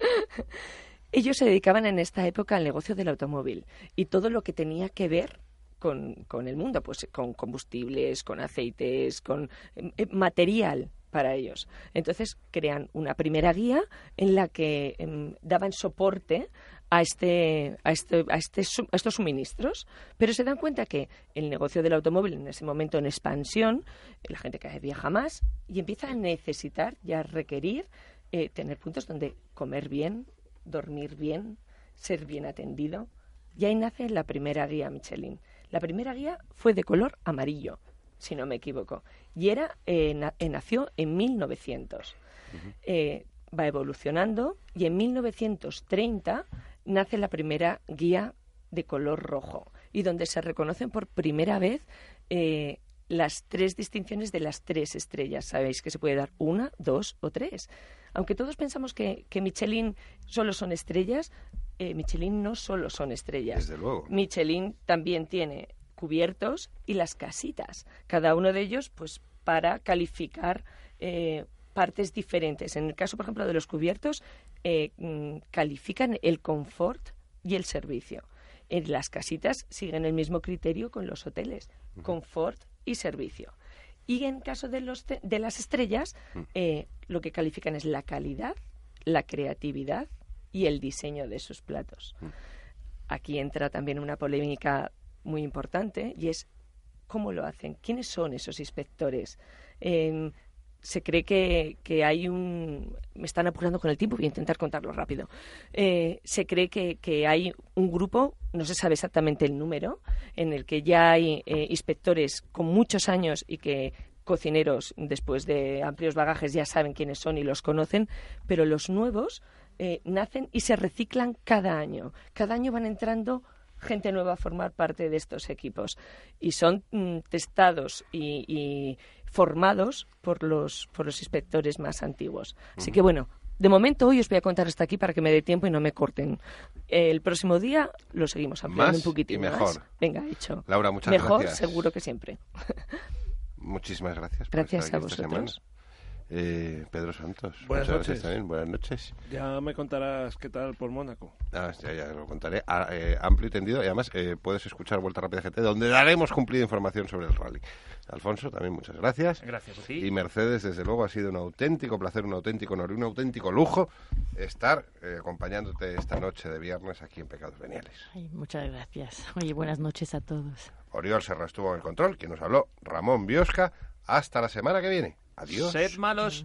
Ellos se dedicaban en esta época al negocio del automóvil y todo lo que tenía que ver con, con el mundo, pues con combustibles, con aceites, con eh, eh, material para ellos. Entonces crean una primera guía en la que em, daban soporte a este, a, este, a, este a estos suministros, pero se dan cuenta que el negocio del automóvil en ese momento en expansión, la gente cada vez viaja más y empieza a necesitar y a requerir eh, tener puntos donde comer bien, dormir bien, ser bien atendido. Y ahí nace la primera guía Michelin. La primera guía fue de color amarillo, si no me equivoco, y era eh, na- eh, nació en 1900. Eh, va evolucionando y en 1930 nace la primera guía de color rojo y donde se reconocen por primera vez eh, las tres distinciones de las tres estrellas. Sabéis que se puede dar una, dos o tres. Aunque todos pensamos que, que Michelin solo son estrellas, eh, Michelin no solo son estrellas. Desde luego. Michelin también tiene cubiertos y las casitas. Cada uno de ellos, pues, para calificar eh, partes diferentes. En el caso, por ejemplo, de los cubiertos, eh, mm, califican el confort y el servicio. En las casitas siguen el mismo criterio con los hoteles, confort y servicio. Y en caso de, los de las estrellas, eh, lo que califican es la calidad, la creatividad y el diseño de sus platos. Aquí entra también una polémica muy importante y es cómo lo hacen, quiénes son esos inspectores. Eh, se cree que, que hay un... Me están apurando con el tiempo, voy a intentar contarlo rápido. Eh, se cree que, que hay un grupo, no se sabe exactamente el número, en el que ya hay eh, inspectores con muchos años y que cocineros, después de amplios bagajes, ya saben quiénes son y los conocen, pero los nuevos eh, nacen y se reciclan cada año. Cada año van entrando gente nueva a formar parte de estos equipos y son mm, testados y, y formados por los por los inspectores más antiguos. Así que bueno, De momento hoy os voy a contar hasta aquí para que me dé tiempo y no me corten. El próximo día lo seguimos ampliando Más un poquitín y mejor. más. Venga, hecho. Laura, muchas Mejor gracias. seguro que siempre. Muchísimas gracias. por Gracias estar a aquí vosotros. Eh, Pedro Santos. Buenas muchas noches. también. Buenas noches. Ya me contarás qué tal por Mónaco. Ah, ya, ya lo contaré a- eh, amplio y tendido. Y además eh, puedes escuchar Vuelta Rápida GT, donde daremos cumplida información sobre el rally. Alfonso, también muchas gracias. Gracias a ti. Y Mercedes, desde luego, ha sido un auténtico placer, un auténtico honor y un auténtico lujo estar eh, acompañándote esta noche de viernes aquí en Pecados Veniales. Ay, muchas gracias. Oye, buenas noches a todos. Oriol Serra estuvo en el control, quien nos habló, Ramón Biosca. Hasta la semana que viene. Adiós. Sed malos.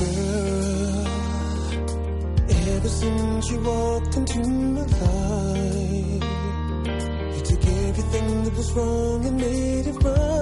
Girl, ever since you walked into my life, you took everything that was wrong and made it right.